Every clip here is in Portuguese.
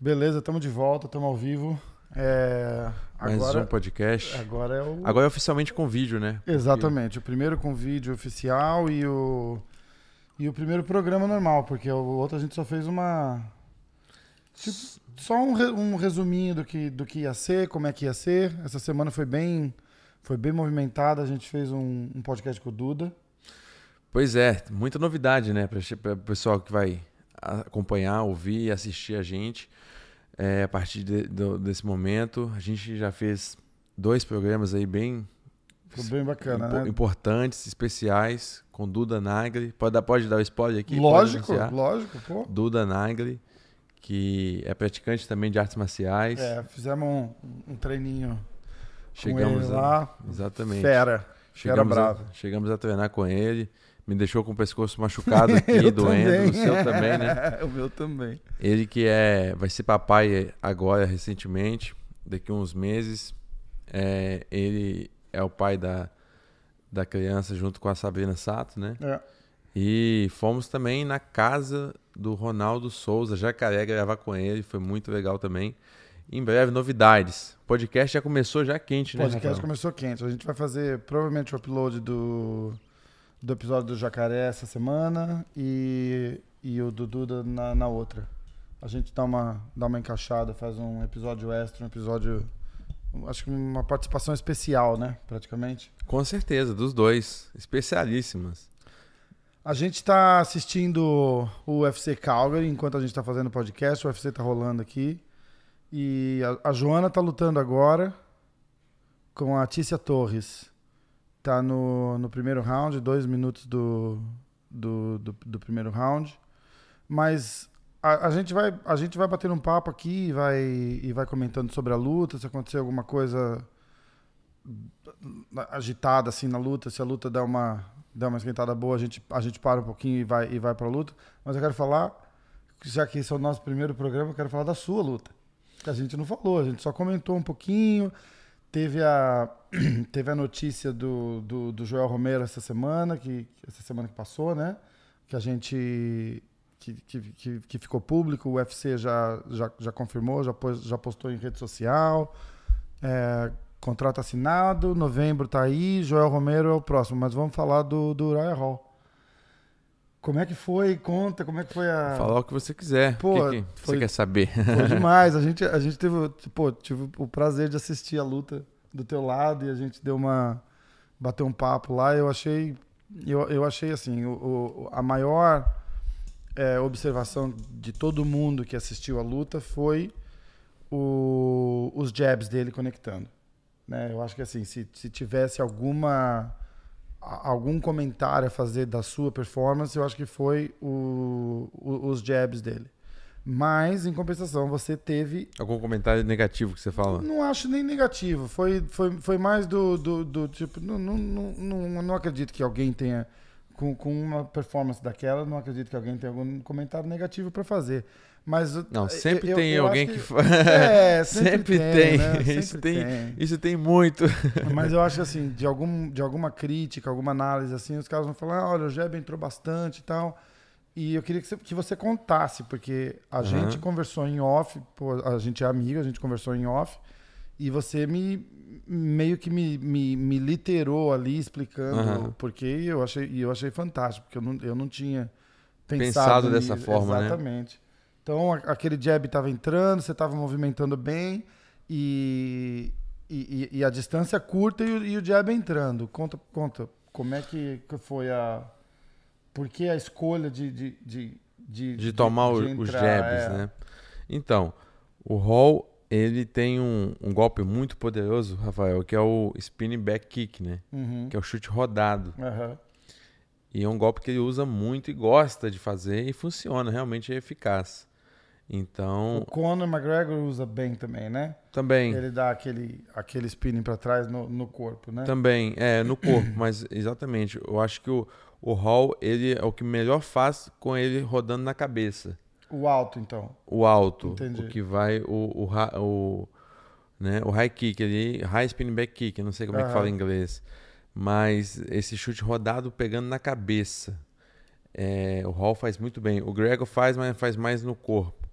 Beleza, estamos de volta, estamos ao vivo. É, Mais agora, um podcast. agora é o. Agora é oficialmente com vídeo, né? Exatamente, o primeiro com vídeo oficial e o. E o primeiro programa normal, porque o outro a gente só fez uma. tipo, só um, re- um resuminho do que, do que ia ser, como é que ia ser. Essa semana foi bem. Foi bem movimentada. A gente fez um, um podcast com o Duda. Pois é, muita novidade, né? Para o pessoal que vai acompanhar, ouvir e assistir a gente. É, a partir de- do- desse momento, a gente já fez dois programas aí bem bem bacana, impo- né? importantes, especiais, com Duda Nagli. Pode dar, pode dar o spoiler aqui? Lógico, lógico, pô. Duda Nagli, que é praticante também de artes marciais. É, fizemos um, um treininho Chegamos ele a- lá. Exatamente. Fera. Chegamos a, bravo. chegamos a treinar com ele. Me deixou com o pescoço machucado aqui, doendo. também. O seu também, né? o meu também. Ele que é, vai ser papai agora, recentemente, daqui a uns meses. É, ele é o pai da, da criança junto com a Sabrina Sato, né? É. E fomos também na casa do Ronaldo Souza, Jacaré, gravar com ele. Foi muito legal também. Em breve, novidades. O podcast já começou já quente, O né, podcast Rafael? começou quente. A gente vai fazer provavelmente o upload do, do episódio do Jacaré essa semana e, e o do Duda na, na outra. A gente dá uma, dá uma encaixada, faz um episódio extra, um episódio. Acho que uma participação especial, né? Praticamente. Com certeza, dos dois. Especialíssimas. A gente está assistindo o UFC Calgary enquanto a gente está fazendo o podcast. O UFC está rolando aqui. E a, a Joana está lutando agora com a Tícia Torres. Tá no, no primeiro round, dois minutos do, do, do, do primeiro round. Mas a, a, gente vai, a gente vai bater um papo aqui e vai, e vai comentando sobre a luta, se acontecer alguma coisa agitada assim na luta, se a luta der uma, der uma esquentada boa, a gente, a gente para um pouquinho e vai, e vai pra luta. Mas eu quero falar, já que esse é o nosso primeiro programa, eu quero falar da sua luta. Que a gente não falou, a gente só comentou um pouquinho. Teve a, teve a notícia do, do, do Joel Romero essa semana, que, essa semana que passou, né? Que a gente. Que, que, que, que ficou público, o UFC já, já, já confirmou, já, pôs, já postou em rede social. É, contrato assinado, novembro tá aí, Joel Romero é o próximo, mas vamos falar do, do Uriah Hall. Como é que foi? Conta, como é que foi a. Falar o que você quiser. Pô, o que, que foi- você quer saber? Foi demais. A gente, a gente teve, pô, tive o prazer de assistir a luta do teu lado e a gente deu uma. bateu um papo lá. Eu achei. Eu, eu achei assim, o, o- a maior é, observação de todo mundo que assistiu a luta foi o- os jabs dele conectando. Né? Eu acho que assim, se, se tivesse alguma algum comentário a fazer da sua performance, eu acho que foi o- o- os jabs dele. Mas, em compensação, você teve. Algum comentário negativo que você fala? Não acho nem negativo. Foi, foi, foi mais do, do, do tipo. Não, não, não, não, acredito que alguém tenha. Com, com uma performance daquela, não acredito que alguém tenha algum comentário negativo para fazer. Mas. Não, sempre eu- tem eu alguém que, que- É, sempre, Sempre tem. tem. né? Sempre Isso tem- tem. Isso tem muito. Mas eu acho que, assim, de, algum, de alguma crítica, alguma análise, assim, os caras vão falar, ah, olha, o Jeb entrou bastante e tal. E eu queria que você, que você contasse, porque a Aham. gente conversou em off, a gente é amigo, a gente conversou em off, e você me meio que me, me, me literou ali explicando Aham. o porquê, e eu achei, e eu achei fantástico, porque eu não, eu não tinha pensado, Pensado dessa nisso. forma, né? Exatamente. Então, a- aquele jab estava entrando, você estava movimentando bem, e, e, e- a distância curta e o, e o jab entrando. Conta, conta, como é que foi a. Por que a escolha de. De, de, de, de tomar o- de os entrar, jabs, é. né? Então, o Hall, ele tem um, um golpe muito poderoso, Rafael, que é o spinning back kick, né? Uhum. Que é o chute rodado. Aham. E é um golpe que ele usa muito e gosta de fazer e funciona, realmente é eficaz. Então, O Conor McGregor usa bem também, né? também, Ele dá aquele, aquele spinning pra trás no, no corpo, né? também, é, no corpo, mas exatamente, eu acho que o, o Hall, ele é o que melhor faz com ele rodando na cabeça. O alto, então. o alto, Entendi. o que vai o o, o, né, o high kick ali, high spinning back kick, não sei como é que fala em inglês, mas esse chute rodado pegando na cabeça, é, o Hall faz muito bem, o Gregor faz, mas faz mais no corpo.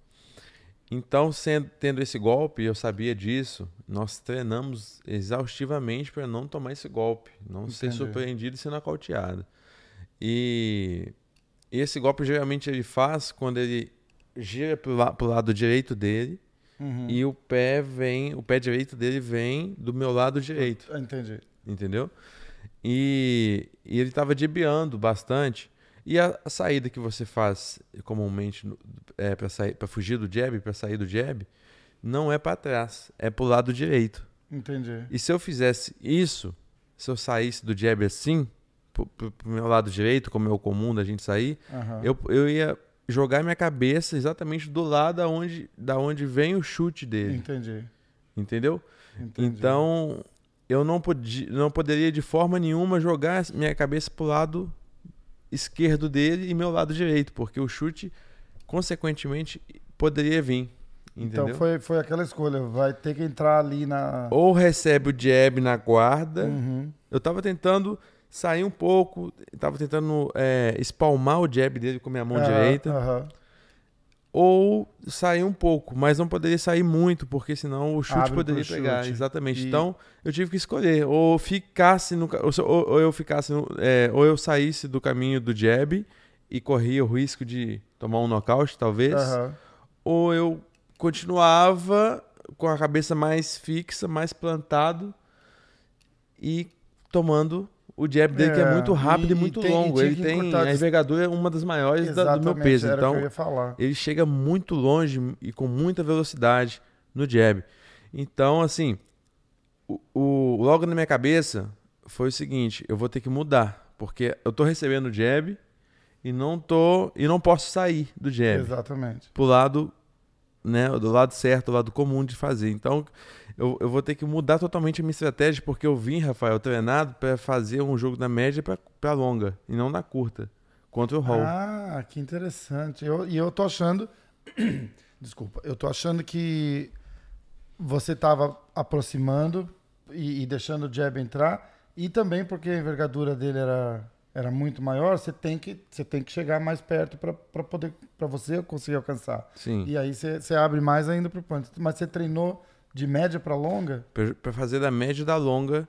Então, sendo, tendo esse golpe, eu sabia disso, nós treinamos exaustivamente para não tomar esse golpe, não Entendi. ser surpreendido e ser nocauteado. E esse golpe geralmente ele faz quando ele gira para o lado direito dele uhum. e o pé vem, o pé direito dele vem do meu lado direito. Entendi. Entendeu? E, e ele estava debiando bastante. E a, a, saída que você faz comumente é, para fugir do jab, para sair do jab, não é para trás, é para o lado direito. Entendi. E se eu fizesse isso, se eu saísse do jab assim, pro, pro, meu lado direito, como é o comum da gente sair, uhum. eu, eu ia jogar minha cabeça exatamente do lado da onde, da onde vem o chute dele. Entendi. Entendeu? Entendi. Então, eu não, podia, não poderia de forma nenhuma jogar minha cabeça pro lado esquerdo dele e meu lado direito, porque o chute, consequentemente, poderia vir. Então, entendeu? Então foi, foi aquela escolha, vai ter que entrar ali na. Ou recebe o jab na guarda. Uhum. Eu tava tentando sair um pouco, tava tentando é, espalmar o jab dele com a minha mão uhum, direita. Uhum ou sair um pouco, mas não poderia sair muito, porque senão o chute Abre poderia pegar. Chute. Exatamente. E... Então eu tive que escolher, ou ficasse no, ou, ou eu ficasse, no, é, ou eu saísse do caminho do jab e corria o risco de tomar um nocaute, talvez, uhum. ou eu continuava com a cabeça mais fixa, mais plantado e tomando o jab dele é, que é muito rápido e, e muito tem, longo. Ele tem a envergadura é uma das maiores da, do meu peso. então, ele chega muito longe e com muita velocidade no jab. Então, assim, o, o, logo na minha cabeça foi o seguinte: eu vou ter que mudar, porque eu tô recebendo o jab e não tô e não posso sair do jab. Exatamente. Pro lado, né, do lado certo, do lado comum de fazer. Então, eu, eu vou ter que mudar totalmente a minha estratégia, porque eu vim, Rafael, treinado para fazer um jogo da média para longa e não na curta, contra o Hall. Ah, que interessante. E eu tô achando. Desculpa, eu tô achando que você estava aproximando e, e, deixando o jab entrar, e também porque a envergadura dele era, era muito maior, você tem que, você tem que chegar mais perto para poder para você conseguir alcançar. Sim. E aí você, você abre mais ainda para o ponto. Mas você treinou de média para longa? Para fazer da média da longa,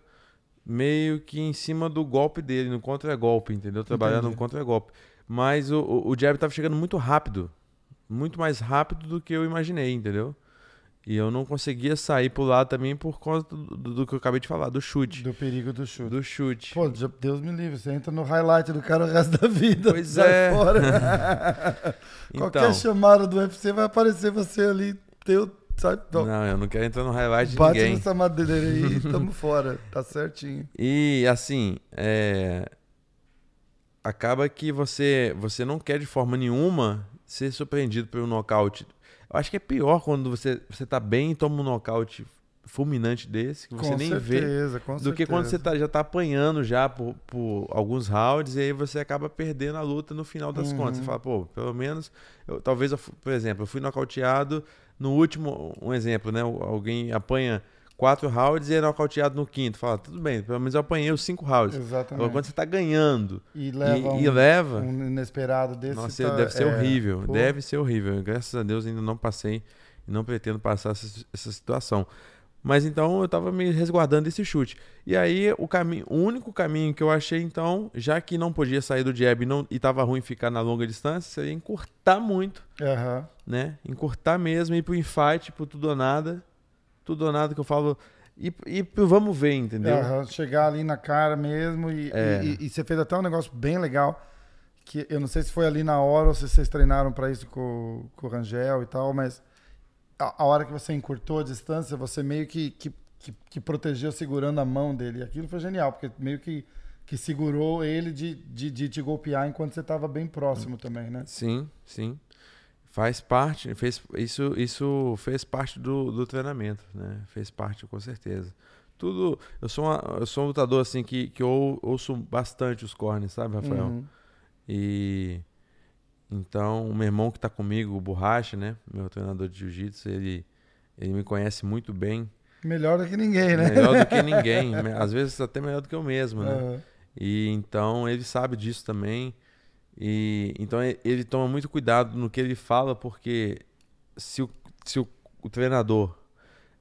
meio que em cima do golpe dele, no contra-golpe, entendeu? Trabalhando Entendi. no contra-golpe. Mas o, o, o jab tava chegando muito rápido. Muito mais rápido do que eu imaginei, entendeu? E eu não conseguia sair pro lado também por conta do, do, do, que eu acabei de falar, do chute. Do perigo do chute. Do chute. Pô, Deus me livre, você entra no highlight do cara o resto da vida. Pois é. Fora. então, Qualquer chamada do UFC vai aparecer você ali, teu Sabe? Não. não, eu não quero entrar no highlight de Bate ninguém. nessa madeira aí, tamo fora. Tá certinho. E assim, é... acaba que você, você não quer de forma nenhuma ser surpreendido pelo nocaute. Eu acho que é pior quando você, você tá bem e toma um nocaute fulminante desse, que você com nem certeza, vê, do certeza. que quando você tá, já tá apanhando já por, por, alguns rounds e aí você acaba perdendo a luta no final das uhum. contas. Você fala, pô, pelo menos, eu, talvez, eu, por exemplo, eu fui nocauteado no último, um exemplo, né? Alguém apanha quatro rounds e é nocauteado no quinto. Fala, tudo bem, pelo menos eu apanhei os cinco rounds. Exatamente. Agora, quando você está ganhando e leva, e, um, e leva um inesperado desse. Nossa, tá, deve ser é, horrível. Pô. Deve ser horrível. Graças a Deus ainda não passei e não pretendo passar essa, essa situação. Mas então eu estava me resguardando desse chute. E aí o caminho, o único caminho que eu achei então, já que não podia sair do jab e, não, e tava ruim ficar na longa distância, seria encurtar muito. Uhum. Né? Encurtar mesmo, ir pro infight, pro tudo ou nada. Tudo ou nada que eu falo. E, e vamos ver, entendeu? Uhum. Chegar ali na cara mesmo. E, é. e, e você fez até um negócio bem legal. Que eu não sei se foi ali na hora ou se vocês treinaram para isso com, com o Rangel e tal, mas a, a, hora que você encurtou a distância, você meio que, que, que, que, protegeu segurando a mão dele. Aquilo foi genial, porque meio que, que segurou ele de, de, de te golpear enquanto você estava bem próximo também, né? Sim, sim. Faz parte, fez, isso, isso fez parte do, do treinamento, né? Fez parte, com certeza. Tudo. Eu sou, uma, eu sou um lutador assim que, que eu ouço bastante os cornes, sabe, Rafael? Uhum. E então, o meu irmão que está comigo, o Borracha, né? Meu treinador de jiu-jitsu, ele, ele me conhece muito bem. Melhor do que ninguém, né? Melhor do que ninguém. Às vezes até melhor do que eu mesmo, né? Uhum. E então ele sabe disso também. E então ele toma muito cuidado no que ele fala, porque se o, se o, o treinador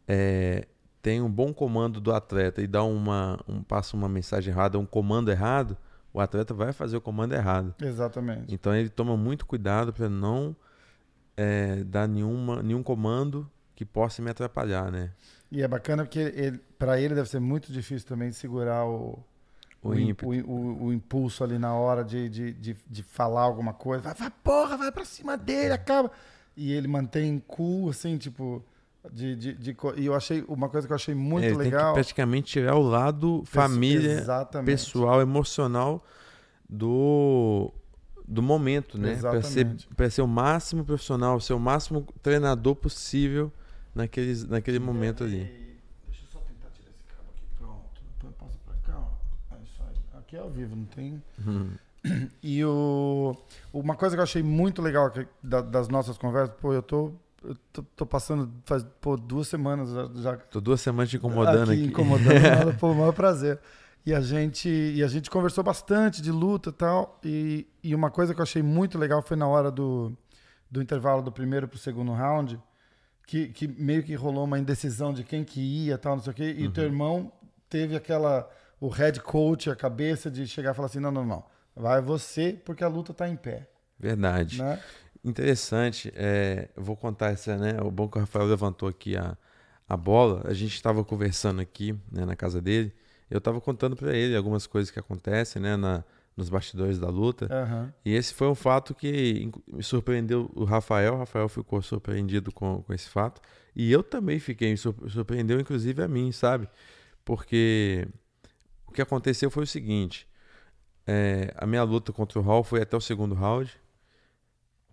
é, tem um bom comando do atleta e dá uma um, passa uma mensagem errada, um comando errado, o atleta vai fazer o comando errado. Exatamente. Então ele toma muito cuidado para não é, dar nenhuma, nenhum comando que possa me atrapalhar, né? E é bacana porque ele, para ele deve ser muito difícil também segurar o, O, o, o, o- o impulso ali na hora de, de, de, de falar alguma coisa. Vai, vai, porra, vai pra cima dele, acaba. E ele mantém cool, assim, tipo. De, de, de e eu achei uma coisa que eu achei muito É, tem legal. que praticamente tirar o lado família, Exatamente. pessoal, emocional do do momento, né? Para ser, Exatamente. pra ser o máximo profissional, ser o máximo treinador possível naqueles, naquele momento ali. Deixa eu só tentar tirar esse cabo aqui. Pronto. Depois Passa pra cá, ó. É isso aí. Aqui é ao vivo, não tem. Hum. E o, uma coisa que eu achei muito legal das nossas conversas, pô, eu tô, eu tô, tô passando faz pô, duas semanas já, Tô duas semanas te incomodando aqui. incomodando, nada, pô, o maior prazer. E a gente e a gente conversou bastante de luta e tal. E, e uma coisa que eu achei muito legal foi na hora do, do intervalo do primeiro pro segundo round, que, que meio que rolou uma indecisão de quem que ia tal, não sei o quê. E o teu irmão teve aquela. O head coach, a cabeça de chegar e falar assim: não, não, não. Vai você, porque a luta tá em pé. Verdade. Né? Interessante. É, eu vou contar essa, né? O bom que o Rafael levantou aqui a, a bola. A gente estava conversando aqui né, na casa dele. Eu estava contando para ele algumas coisas que acontecem, né? Na, nos bastidores da luta. Aham. E esse foi um fato que me surpreendeu o Rafael. O Rafael ficou surpreendido com, com esse fato. E eu também fiquei, sur- surpreendeu inclusive a mim, sabe? Porque o que aconteceu foi o seguinte: é, a minha luta contra o Hall foi até o segundo round.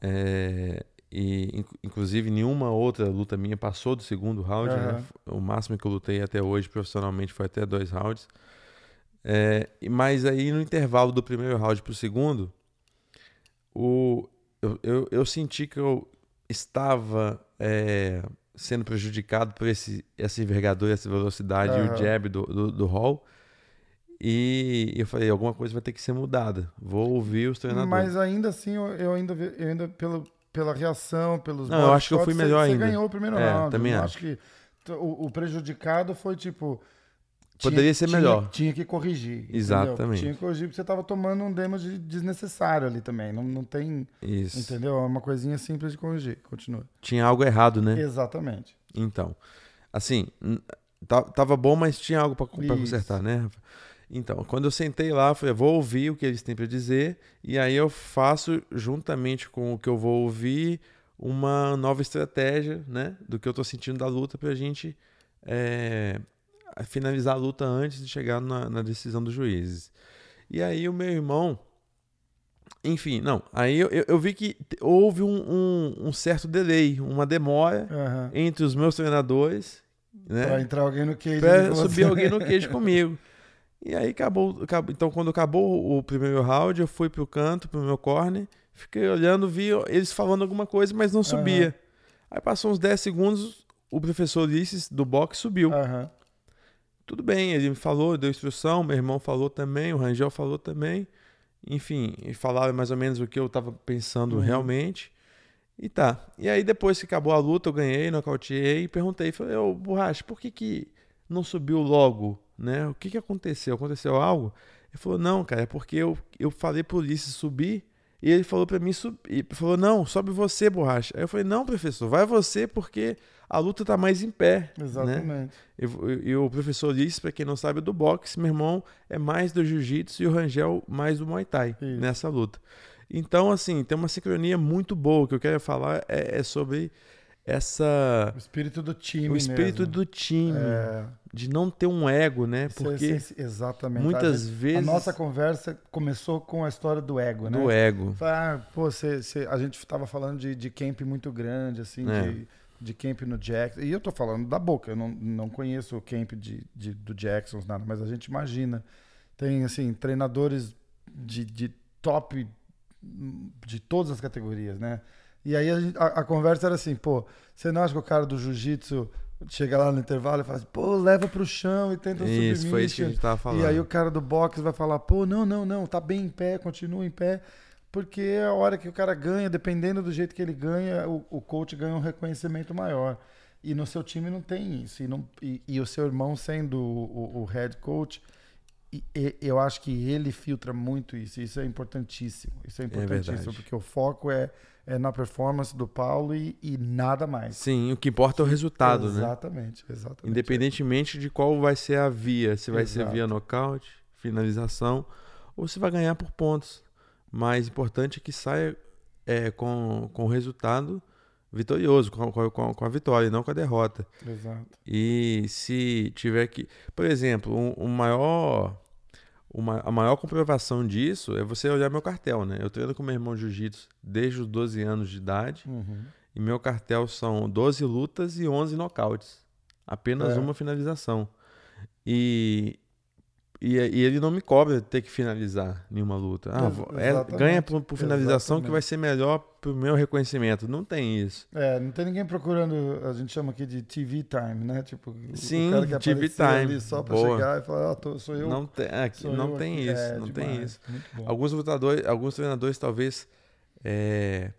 É, e inc- inclusive nenhuma outra luta minha passou do segundo round. né? Aham. O máximo que eu lutei até hoje profissionalmente foi até dois rounds. É, e- mas aí no intervalo do primeiro round segundo, o, eu, eu, eu senti que eu estava é, sendo prejudicado por esse, essa envergadura, essa velocidade e Aham. o jab do, do, do Hall. E eu falei, alguma coisa vai ter que ser mudada. Vou ouvir os treinadores. Mas ainda assim, eu, eu ainda, eu ainda pelo, pela reação, pelos Não, eu acho que eu fui melhor você, ainda. Você ganhou o primeiro É, round. também eu não acho. que o, o prejudicado foi tipo. Poderia ser tinha- melhor. Tinha que corrigir. entendeu? Exatamente. Tinha que corrigir porque você tava tomando um damage desnecessário ali também. Não, não tem. Isso. Entendeu? É uma coisinha simples de corrigir. Continua. Tinha algo errado, né? Exatamente. Então, assim, tava bom, mas tinha algo Isso. consertar, né? Rafa? Então, quando eu sentei lá, eu falei, vou ouvir o que eles têm para dizer e aí eu faço, juntamente com o que eu vou ouvir, uma nova estratégia, né? Do que eu tô sentindo da luta pra gente é, finalizar a luta antes de chegar na, na decisão dos juízes. E aí o meu irmão, enfim, não, aí eu, eu, eu vi que houve um, um- um certo delay, uma demora Aham. entre os meus treinadores, né? Pra entrar alguém no cage. Pra subir alguém no queijo comigo. E aí acabou, acabou- Então, quando acabou o primeiro round, eu fui pro canto, pro meu corner, fiquei olhando, vi eles falando alguma coisa, mas não subia. Aí passou uns 10 segundos, o professor Ulisses do boxe subiu. Aham. Tudo bem, ele me falou, deu instrução, meu irmão falou também, o Rangel falou também. Enfim, e falaram mais ou menos o que eu tava pensando Uhum. realmente. E tá. E aí, depois que acabou a luta, eu ganhei, nocauteei e perguntei. Falei, ô, Borracha, por que que não subiu logo, né? O que que aconteceu? Aconteceu algo? Ele falou, não, cara, é porque eu, eu falei pro Ulisses subir e ele falou pra mim subir. Ele falou, não, sobe você, Borracha. Aí eu falei, não, professor, vai você porque a luta tá mais em pé, né? Exatamente. E, e o professor Ulisses, para quem não sabe, é do boxe. Meu irmão é mais do jiu-jitsu e o Rangel mais do muay thai Isso. nessa luta. Então, assim, tem uma sincronia muito boa. O que eu quero falar é, é sobre essa. O espírito do time. o espírito mesmo. do time, É, de não ter um ego, né? isso Porque exatamente. muitas a, gente- vezes. a nossa conversa começou com a história do ego, né? do ego. Ah, pô, cê, cê- a gente tava falando de, de camp muito grande, assim, É. de, de camp no Jackson. E eu tô falando da boca, eu não, não conheço o camp de, de- do Jacksons, nada, mas a gente imagina. Tem, assim, treinadores de, de top hum, de todas as categorias, né? E aí a, a- conversa era assim, pô, você não acha que o cara do jiu-jitsu chega lá no intervalo e fala assim, pô, leva pro chão e tenta um Isso, foi isso que a gente tava falando. E aí o cara do boxe vai falar, pô, não, não, não, tá bem em pé, continua em pé. Porque é a hora que o cara ganha, dependendo do jeito que ele ganha, o, o coach ganha um reconhecimento maior. E no seu time não tem isso. E, não, e, e o seu irmão sendo o, o, o head coach, e, e, eu acho que ele filtra muito isso. Isso é importantíssimo. Isso é importantíssimo, verdade. porque o foco é, é na performance do Paulo e, e nada mais. Sim, o que importa é o resultado, né? Exatamente, exatamente. Independentemente de qual vai ser a via, se vai ser Exato. via nocaute, finalização, ou se vai ganhar por pontos. Mas importante é que saia é, com, com o resultado vitorioso, com, com, com- a vitória, e não com a derrota. Exato. E se tiver que. Por exemplo, um, um maior. Uma, a maior comprovação disso é você olhar meu cartel, né? Eu treino com meu irmão jiu-jitsu desde os 12 anos de idade. Uhum. E meu cartel são 12 lutas e 11 nocautes. Apenas É. uma finalização. E, e, e ele não me cobra ter que finalizar nenhuma luta. Ah, é- exatamente. ganha por, por finalização que Exatamente. vai ser melhor pro meu reconhecimento. Não tem isso. É, não tem ninguém procurando, a gente chama aqui de TV time, né? Tipo, Sim, o cara que TV time. ali só pra Boa. chegar e falar, ah, tô, sou eu. não tem, aqui, sou não eu tem aqui. isso. É, não tem demais. isso. Muito bom. Alguns lutadores, alguns treinadores talvez é,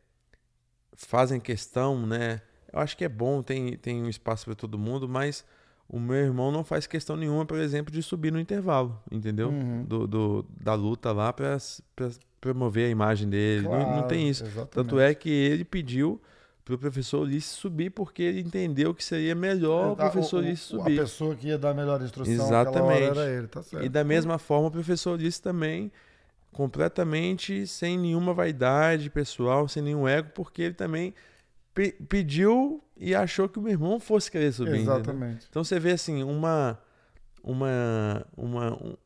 fazem questão, né? Eu acho que é bom, tem, tem um espaço para todo mundo, mas o meu irmão não faz questão nenhuma, por exemplo, de subir no intervalo, entendeu? Uhum. Do, do- da luta lá para promover a imagem dele. Não- não, Claro, tem isso. exatamente. Tanto é que ele pediu pro professor Ulisses subir porque ele entendeu que seria melhor o Tá, professor o- Ulisses o- subir. A pessoa que ia dar a melhor instrução Exatamente. era ele, tá certo. E da mesma forma, o professor Ulisses também, completamente sem nenhuma vaidade pessoal, sem nenhum ego, porque ele também pe- pediu e achou que o meu irmão fosse querer subir. entendeu? Exatamente. Então você vê assim, uma uma uma um-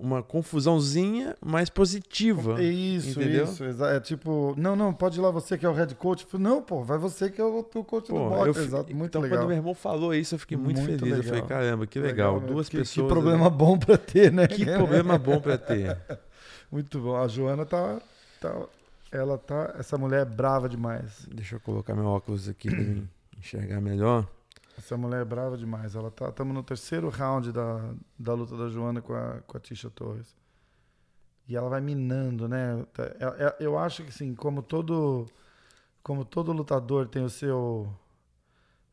uma confusãozinha, mas positiva. Isso, entendeu? isso. É tipo, não, não, pode ir lá você que é o head coach. Não, pô, vai você que é o, o coach Pô, do boxe. fi- Exato, muito então, legal. quando meu irmão falou isso, eu fiquei muito, Muito feliz. Eu falei, legal. caramba, que legal. né? Duas que, pessoas. Que problema bom pra ter, né? Que problema bom pra ter. Muito bom. A Joana tá, tá. Ela tá. Essa mulher é brava demais. Deixa eu colocar meu óculos aqui pra enxergar melhor. Essa mulher é brava demais. Ela tá. Estamos no terceiro round da, da luta da Joana com a, com a Tisha Torres. E ela vai minando, né? Tá- é- é- Eu acho que sim, como todo. Como todo lutador tem o seu.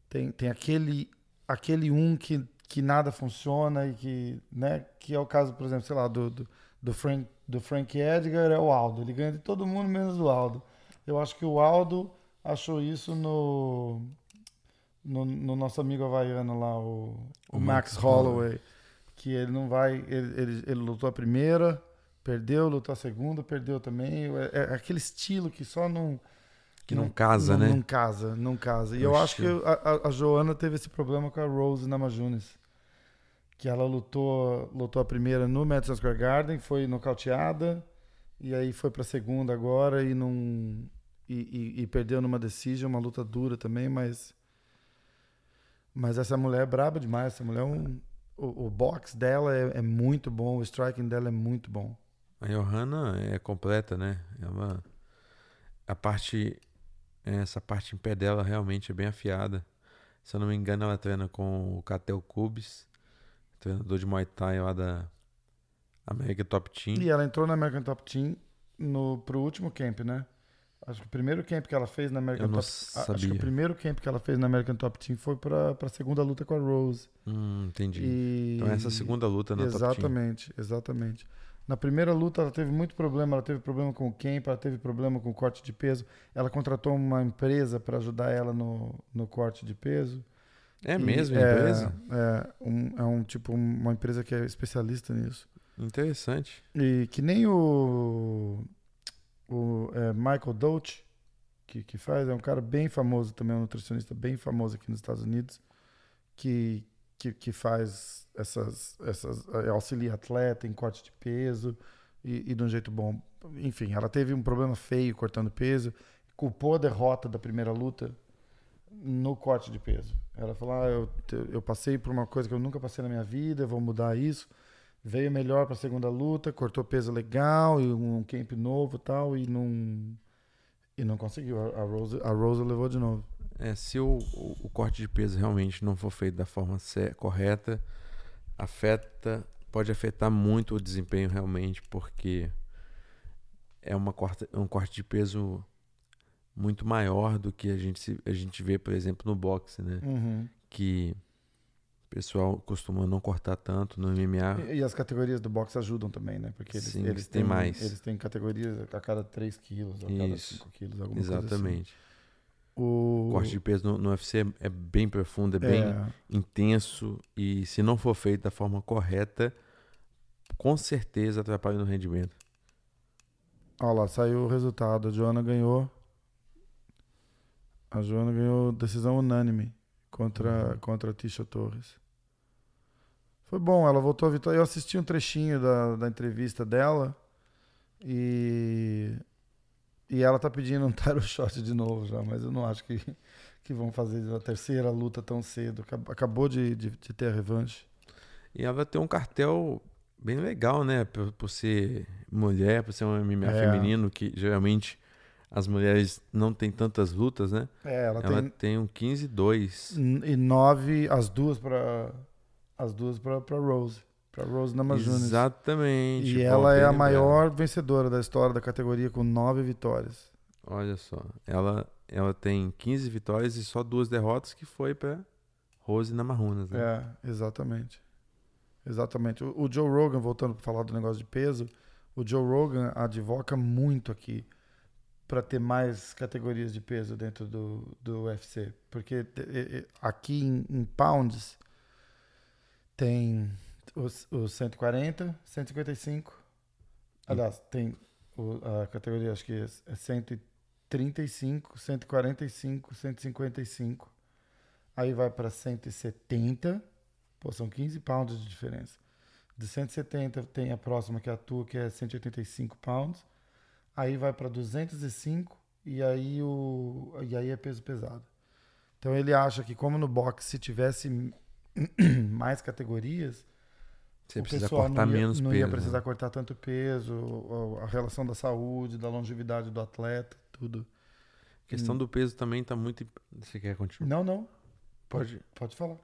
Tem, tem aquele. Aquele um que, que nada funciona e que. Né? Que é o caso, por exemplo, sei lá, do, do, do Frank, do Frank Edgar é o Aldo. Ele ganha de todo mundo menos do Aldo. Eu acho que o Aldo achou isso no no, no nosso amigo havaiano lá, o, o O Max, Max Holloway, que ele não vai. Ele, ele, ele lutou a primeira, perdeu, lutou a segunda, perdeu também. É, é aquele estilo que só não. Que não casa, não, né? Não casa, não casa. E Eu eu acho que a, a- a Joana teve esse problema com a Rose Namajunas. Que ela lutou, lutou a primeira no Madison Square Garden, foi nocauteada, e aí foi pra segunda agora e não. E, e- e perdeu numa decision, uma luta dura também, mas. Mas essa mulher é braba demais. Essa mulher é um. O, o box dela é, é muito bom, o striking dela é muito bom. A Johanna é completa, né? Ela, a parte, essa parte em pé dela realmente é bem afiada. Se eu não me engano, ela treina com o Catel Cubes, treinador de Muay Thai lá da América Top Team. E ela entrou na American Top Team no, pro último camp, né? Acho que o primeiro camp que ela fez na American Top a- Acho que o primeiro camp que ela fez na American Top Team foi pra, pra segunda luta com a Rose. Hum, entendi. E... Então essa segunda luta na Top Team. Exatamente, exatamente. Na primeira luta ela teve muito problema, ela teve problema com o camp, ela teve problema com o corte de peso. Ela contratou uma empresa para ajudar ela no, no corte de peso. É mesmo, é, empresa? É, um, é um tipo uma empresa que é especialista nisso. Interessante. E que nem o, o é, Michael Dolce, que, que faz, é um cara bem famoso também, um nutricionista bem famoso aqui nos Estados Unidos, que, que, que faz essas, essas. é, auxilia atleta em corte de peso e, e de um jeito bom. Enfim, ela teve um problema feio cortando peso, culpou a derrota da primeira luta no corte de peso. Ela falou: ah, eu, eu passei por uma coisa que eu nunca passei na minha vida, vou mudar isso. Veio melhor para a segunda luta, cortou peso legal e um camp novo tal, e não, e não conseguiu. A, a Rose, a Rose levou de novo. É, se o, o, o corte de peso realmente não for feito da forma correta, afeta, pode afetar muito o desempenho realmente, porque é uma corte, um corte de peso muito maior do que a gente, a gente vê, por exemplo, no boxe, né? Uhum. Que o pessoal costuma não cortar tanto no MMA. E, e as categorias do boxe ajudam também, né? Porque eles, Sim, eles têm mais. Eles têm categorias a cada 3 quilos, a cada Isso. 5 quilos, alguma coisa assim. Exatamente. O O corte de peso no, no UFC é, é bem profundo, é bem é, intenso e se não for feito da forma correta, com certeza atrapalha no rendimento. Olha lá, saiu o resultado. A Joana ganhou. A Joana ganhou decisão unânime contra, contra a Tisha Torres. Foi bom, ela voltou a vitória. Eu assisti um trechinho da, da entrevista dela e. E ela tá pedindo um title shot de novo já, mas eu não acho que, que vão fazer a terceira luta tão cedo. Acab- Acabou de, de, de ter a revanche. E ela tem um cartel bem legal, né? Por, por ser mulher, por ser um MMA É. feminino, que geralmente as mulheres não têm tantas lutas, né? É, ela, Ela tem tem um 15-2. N- E nove, as duas pra. As duas pra Rose. Pra Rose Namajunas. Exatamente. E Bom, ela é a maior vencedora da história da categoria com nove vitórias. Olha só. Ela, ela tem 15 vitórias e só duas derrotas, que foi pra Rose Namajunas, né? É, exatamente. Exatamente. O, o Joe Rogan, voltando para falar do negócio de peso, o Joe Rogan advoca muito aqui para ter mais categorias de peso dentro do, do UFC. Porque aqui em, em pounds tem os, os 140, 155. Aliás, tem o- a categoria, acho que é é 135, 145, 155. Aí vai para 170. Pô, são 15 pounds de diferença. De 170 tem a próxima que é a tua, que é 185 pounds. Aí vai para 205 e aí o e aí é peso pesado. Então ele acha que como no boxe se tivesse mais categorias, Você precisa cortar não ia, menos não peso. ia precisar né? cortar tanto peso, a relação da saúde, da longevidade do atleta, tudo. A questão do peso também tá muito. Você quer continuar? Não, não, Pode. pode falar.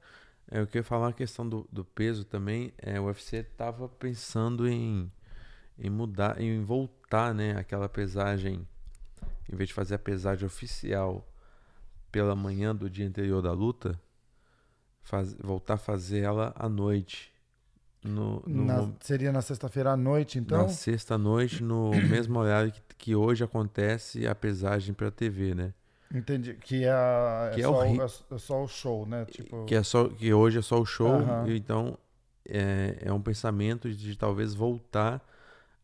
É, eu queria falar a questão do, do peso também. É, o UFC tava pensando em, em mudar, em voltar, né? Aquela pesagem, em vez de fazer a pesagem oficial pela manhã do dia anterior da luta, faz- voltar a fazer ela à noite. No, no Na- seria na sexta-feira à noite, então? na sexta-noite, no mesmo horário que, que hoje acontece a pesagem para TV, né? Entendi. Que é, a- é Que é só, horri- o- é só o show, né? Tipo, Que, é só, que hoje é só o show, e então é, é um pensamento de talvez voltar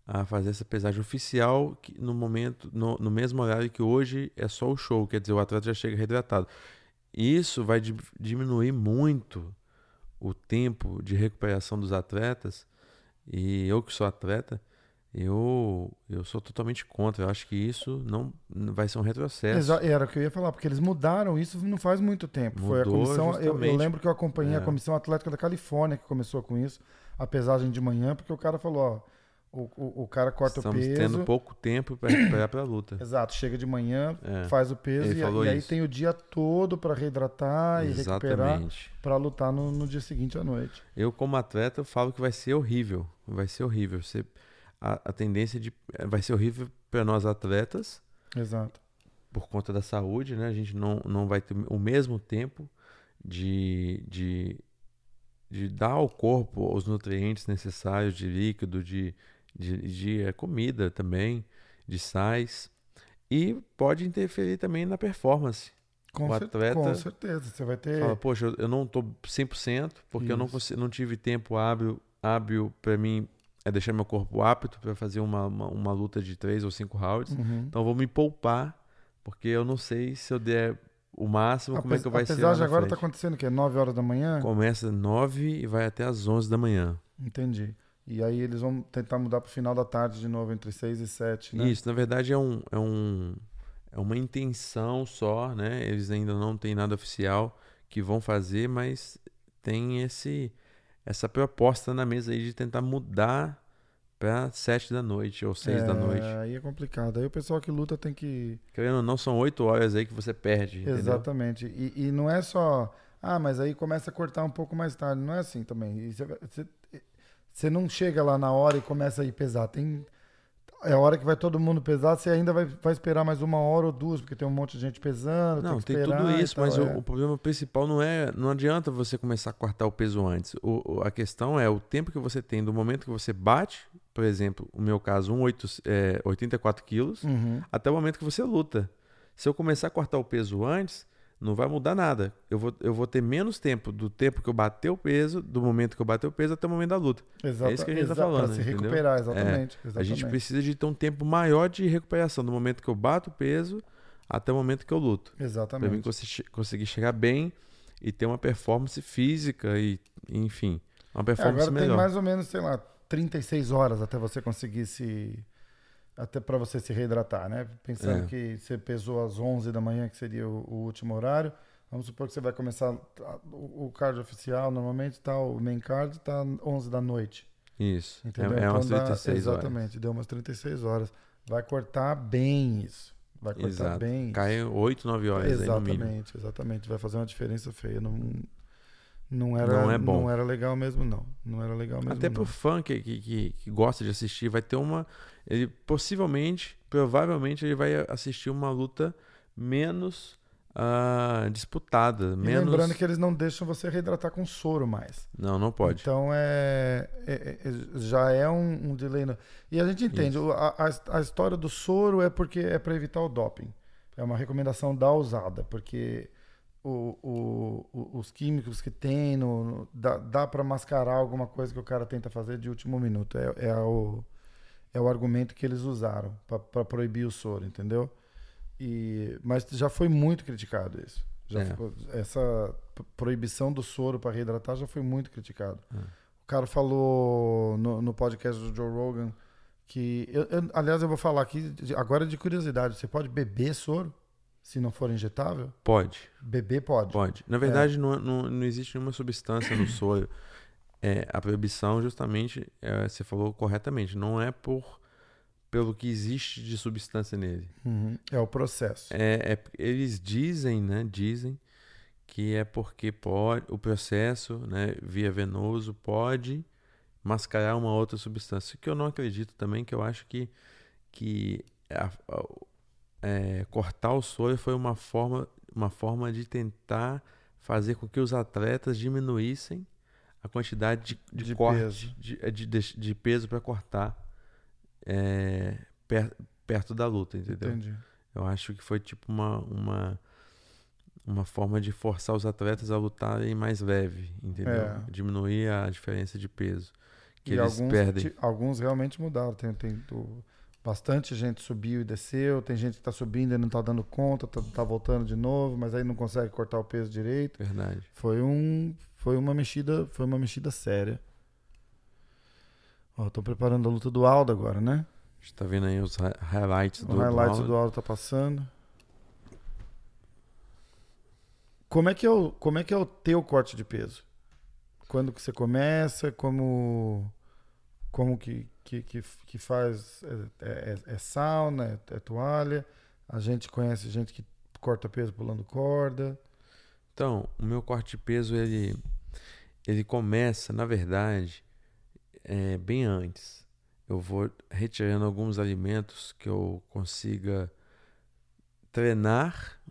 a fazer essa pesagem oficial que no momento, no, no mesmo horário que hoje é só o show, quer dizer, o atleta já chega reidratado. Isso vai di- diminuir muito o tempo de recuperação dos atletas, e eu que sou atleta, eu, eu sou totalmente contra. Eu acho que isso não vai ser um retrocesso. Exa- Era o que eu ia falar, porque eles mudaram isso não faz muito tempo. Foi a Mudou comissão. Eu, eu lembro que eu acompanhei a É. Comissão Atlética da Califórnia que começou com isso, a pesagem de manhã, porque o cara falou, ó, o, o, o cara corta Estamos o peso. tendo pouco tempo para recuperar para a luta. Exato, chega de manhã, É. faz o peso e, falou e aí isso. tem o dia todo para reidratar e recuperar Exatamente. para lutar no, no dia seguinte à noite. Eu, como atleta, eu falo que vai ser horrível. Vai ser horrível. Você, a, a tendência de. Vai ser horrível para nós atletas, Exato. por conta da saúde, né? A gente não, não vai ter o mesmo tempo de, de, de dar ao corpo os nutrientes necessários de líquido, de, de, de eh, comida também, de sais. E pode interferir também na performance. Com, O atleta com certeza. Você vai ter. Fala, poxa, eu- não tô 100% porque eu não, Isso. consigo, não tive tempo hábil, hábil para mim é deixar meu corpo apto para fazer uma, uma, uma luta de três ou cinco rounds. Uhum. Então eu vou me poupar porque eu não sei se eu der o máximo, como é que vai ser pesagem na agora frente. está acontecendo o quê? 9 horas da manhã? Começa 9 e vai até as 11 da manhã. Entendi. E aí eles vão tentar mudar para o final da tarde de novo, entre 6 e 7, né? Isso, na verdade é um, é um é uma intenção só, né? Eles ainda não têm nada oficial que vão fazer, mas tem esse essa proposta na mesa aí de tentar mudar para sete da noite ou seis da noite. Aí é complicado. Aí o pessoal que luta tem que. Querendo ou não, são oito horas aí que você perde? Exatamente. E, e não é só. Ah, mas aí começa a cortar um pouco mais tarde. Não é assim também. Você, você- você não chega lá na hora e começa a ir pesar. Tem é a hora que vai todo mundo pesar, você ainda vai, vai esperar mais uma hora ou duas, porque tem um monte de gente pesando. Não, tem, tem tudo isso, tal, mas é. o, o problema principal não é. Não adianta você começar a cortar o peso antes. O, a questão é o tempo que você tem do momento que você bate, por exemplo, o meu caso, um é, 84 quilos, Uhum. até o momento que você luta. Se eu começar a cortar o peso antes, não vai mudar nada. Eu vou, eu vou ter menos tempo do tempo que eu bater o peso, do momento que eu bater o peso até o momento da luta. Exata, É isso que a gente tá exa- falando, Pra se entendeu? recuperar, exatamente. A gente exatamente. precisa de ter um tempo maior de recuperação, do momento que eu bato o peso até o momento que eu luto. Mim Exatamente. consi- conseguir chegar bem e ter uma performance física e, enfim, uma É, performance agora tem melhor. mais ou menos, sei lá, 36 horas até você conseguir se. Até para você se reidratar, né? Pensando É. que você pesou às 11 da manhã, que seria o, o último horário. Vamos supor que você vai começar. O, o card oficial, normalmente, tá, o main card tá 11 da noite. Isso. É, Entendeu? é umas Então dá- 36 horas. Exatamente, deu umas 36 horas. Vai cortar bem isso. Vai cortar Exato. bem isso. Cai 8, 9 horas aí no mínimo. Exatamente, exatamente. Vai fazer uma diferença feia. Não, não, era, Não é bom. não era legal mesmo, não. Não era legal mesmo. Até não. pro fã que, que, que, gosta de assistir, vai ter uma. Ele possivelmente, provavelmente, ele vai assistir uma luta menos ah, disputada. E menos... lembrando que eles não deixam você reidratar com soro mais. Não, não pode. Então é, é- é- já é um, um delay. no- E a gente entende, a, a- a história do soro é porque é para evitar o doping. É uma recomendação da usada, porque o- o- os químicos que tem no, no- dá, dá para mascarar alguma coisa que o cara tenta fazer de último minuto. É, é o, é o argumento que eles usaram para proibir o soro, entendeu? E, mas já foi muito criticado isso. É. ficou- essa proibição do soro para reidratar já foi muito criticado. É. O cara falou no, no podcast do Joe Rogan que. eu- eu- aliás, eu vou falar aqui, agora de curiosidade: você pode beber soro se não for injetável? Pode, Beber pode. pode. Na verdade, não, não, não existe nenhuma substância no soro. É, a proibição, justamente, é, você falou corretamente, não é por pelo que existe de substância nele. Uhum. É o processo. É, é- eles dizem, né? Dizem que é porque pode, o processo, né, via venoso, pode mascarar uma outra substância. O que eu não acredito também, que eu acho que, que a- a- é, cortar o soro foi uma forma, uma forma de tentar fazer com que os atletas diminuíssem a quantidade de, de, De corte, peso. De, de, de, de peso para cortar é, per- perto da luta, entendeu? Entendi. Eu acho que foi tipo uma, uma, uma forma de forçar os atletas a lutarem mais leve, entendeu? É. Diminuir a diferença de peso que e eles alguns, perdem. alguns realmente mudaram. Tem, tem o- bastante gente subiu e desceu. Tem gente que tá subindo e não tá dando conta, tá, tá voltando de novo, mas aí não consegue cortar o peso direito. Verdade. Foi um, foi uma mexida, foi uma mexida séria. Ó, tô preparando a luta do Aldo agora, né? A gente tá vendo aí os hi- highlights do, o highlight do do Aldo tá passando. Como é que é o, como é que é o teu corte de peso? Quando que você começa? Como como que que, que, que faz é, é- é sauna, é, é toalha? A gente conhece gente que corta peso pulando corda. Então, o meu corte de peso, ele, ele começa, na verdade, é, bem antes. Eu vou retirando alguns alimentos que eu consiga treinar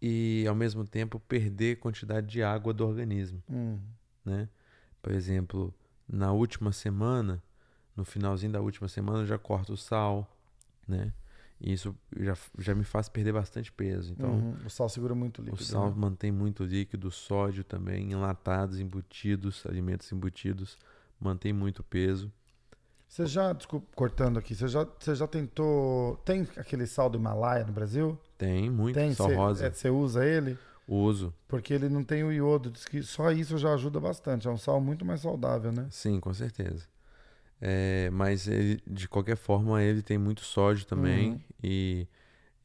e, ao mesmo tempo, perder quantidade de água do organismo, Hum, né? Por exemplo, na última semana, no finalzinho da última semana, eu já corto o sal, né? E isso já, já me faz perder bastante peso. Então, uhum. O sal segura muito o o líquido. sal né? mantém muito líquido, sódio também, enlatados, embutidos, alimentos embutidos, mantém muito peso. Você já, desculpa, cortando aqui, você já, você já tentou. Tem aquele sal do Himalaia no Brasil? Tem muito tem, sal você, rosa. é, você usa ele? Uso, Porque ele não tem o iodo. Diz que só isso já ajuda bastante. É um sal muito mais saudável, né? sim, com certeza. É, mas ele, de qualquer forma, ele tem muito sódio também Uhum. e,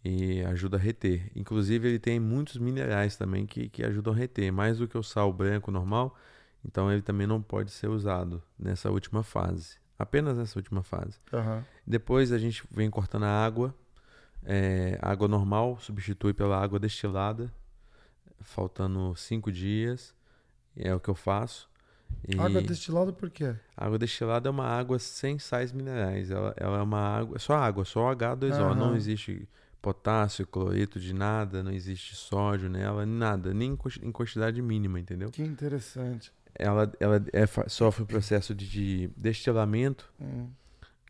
e ajuda a reter. Inclusive, ele tem muitos minerais também que, que ajudam a reter, mais do que o sal branco normal. Então, ele também não pode ser usado nessa última fase, apenas nessa última fase. Aham. Depois a gente vem cortando a água. É, água normal substitui pela água destilada, faltando cinco dias. É o que eu faço. E Água destilada por quê? água destilada é uma água sem sais minerais. Ela, ela é uma água, é só água, só H2O. Aham. Não existe potássio, cloreto de nada, não existe sódio nela, nada, nem em quanti- em quantidade mínima, entendeu? Que interessante. Ela, ela é sofre um processo de, de destilamento Hum.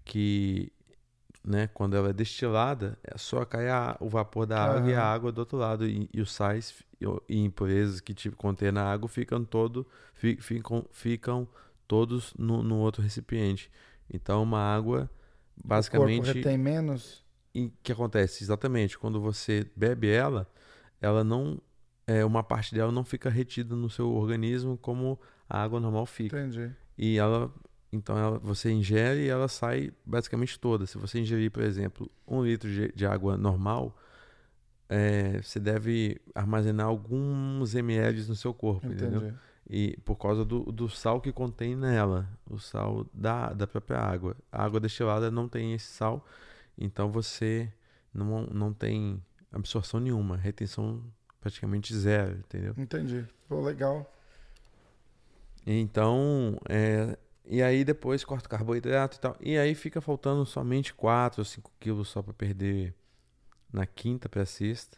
que, né, quando ela é destilada, é só cai a- o vapor da água e a água do outro lado. E, e os sais e o- e impurezas que tipo, contém na água ficam, todo, fi- ficam, ficam todos no, no outro recipiente. Então, uma água, O corpo basicamente, retém menos? e o que acontece? Exatamente, quando você bebe ela, ela não. É, uma parte dela não fica retida no seu organismo como a água normal fica. Entendi. E ela. Então ela, você ingere e ela sai basicamente toda. Se você ingerir, por exemplo, um litro de, de água normal, é, você deve armazenar alguns ml no seu corpo, entendeu? Entendi. E por causa do, do sal que contém nela, o sal da, da própria água. A água destilada não tem esse sal, então você não, não tem absorção nenhuma, retenção praticamente zero, entendeu? Entendi. Pô, legal. Então, é, e aí depois corta o carboidrato e tal. E aí fica faltando somente 4 ou 5 quilos só para perder na quinta para sexta.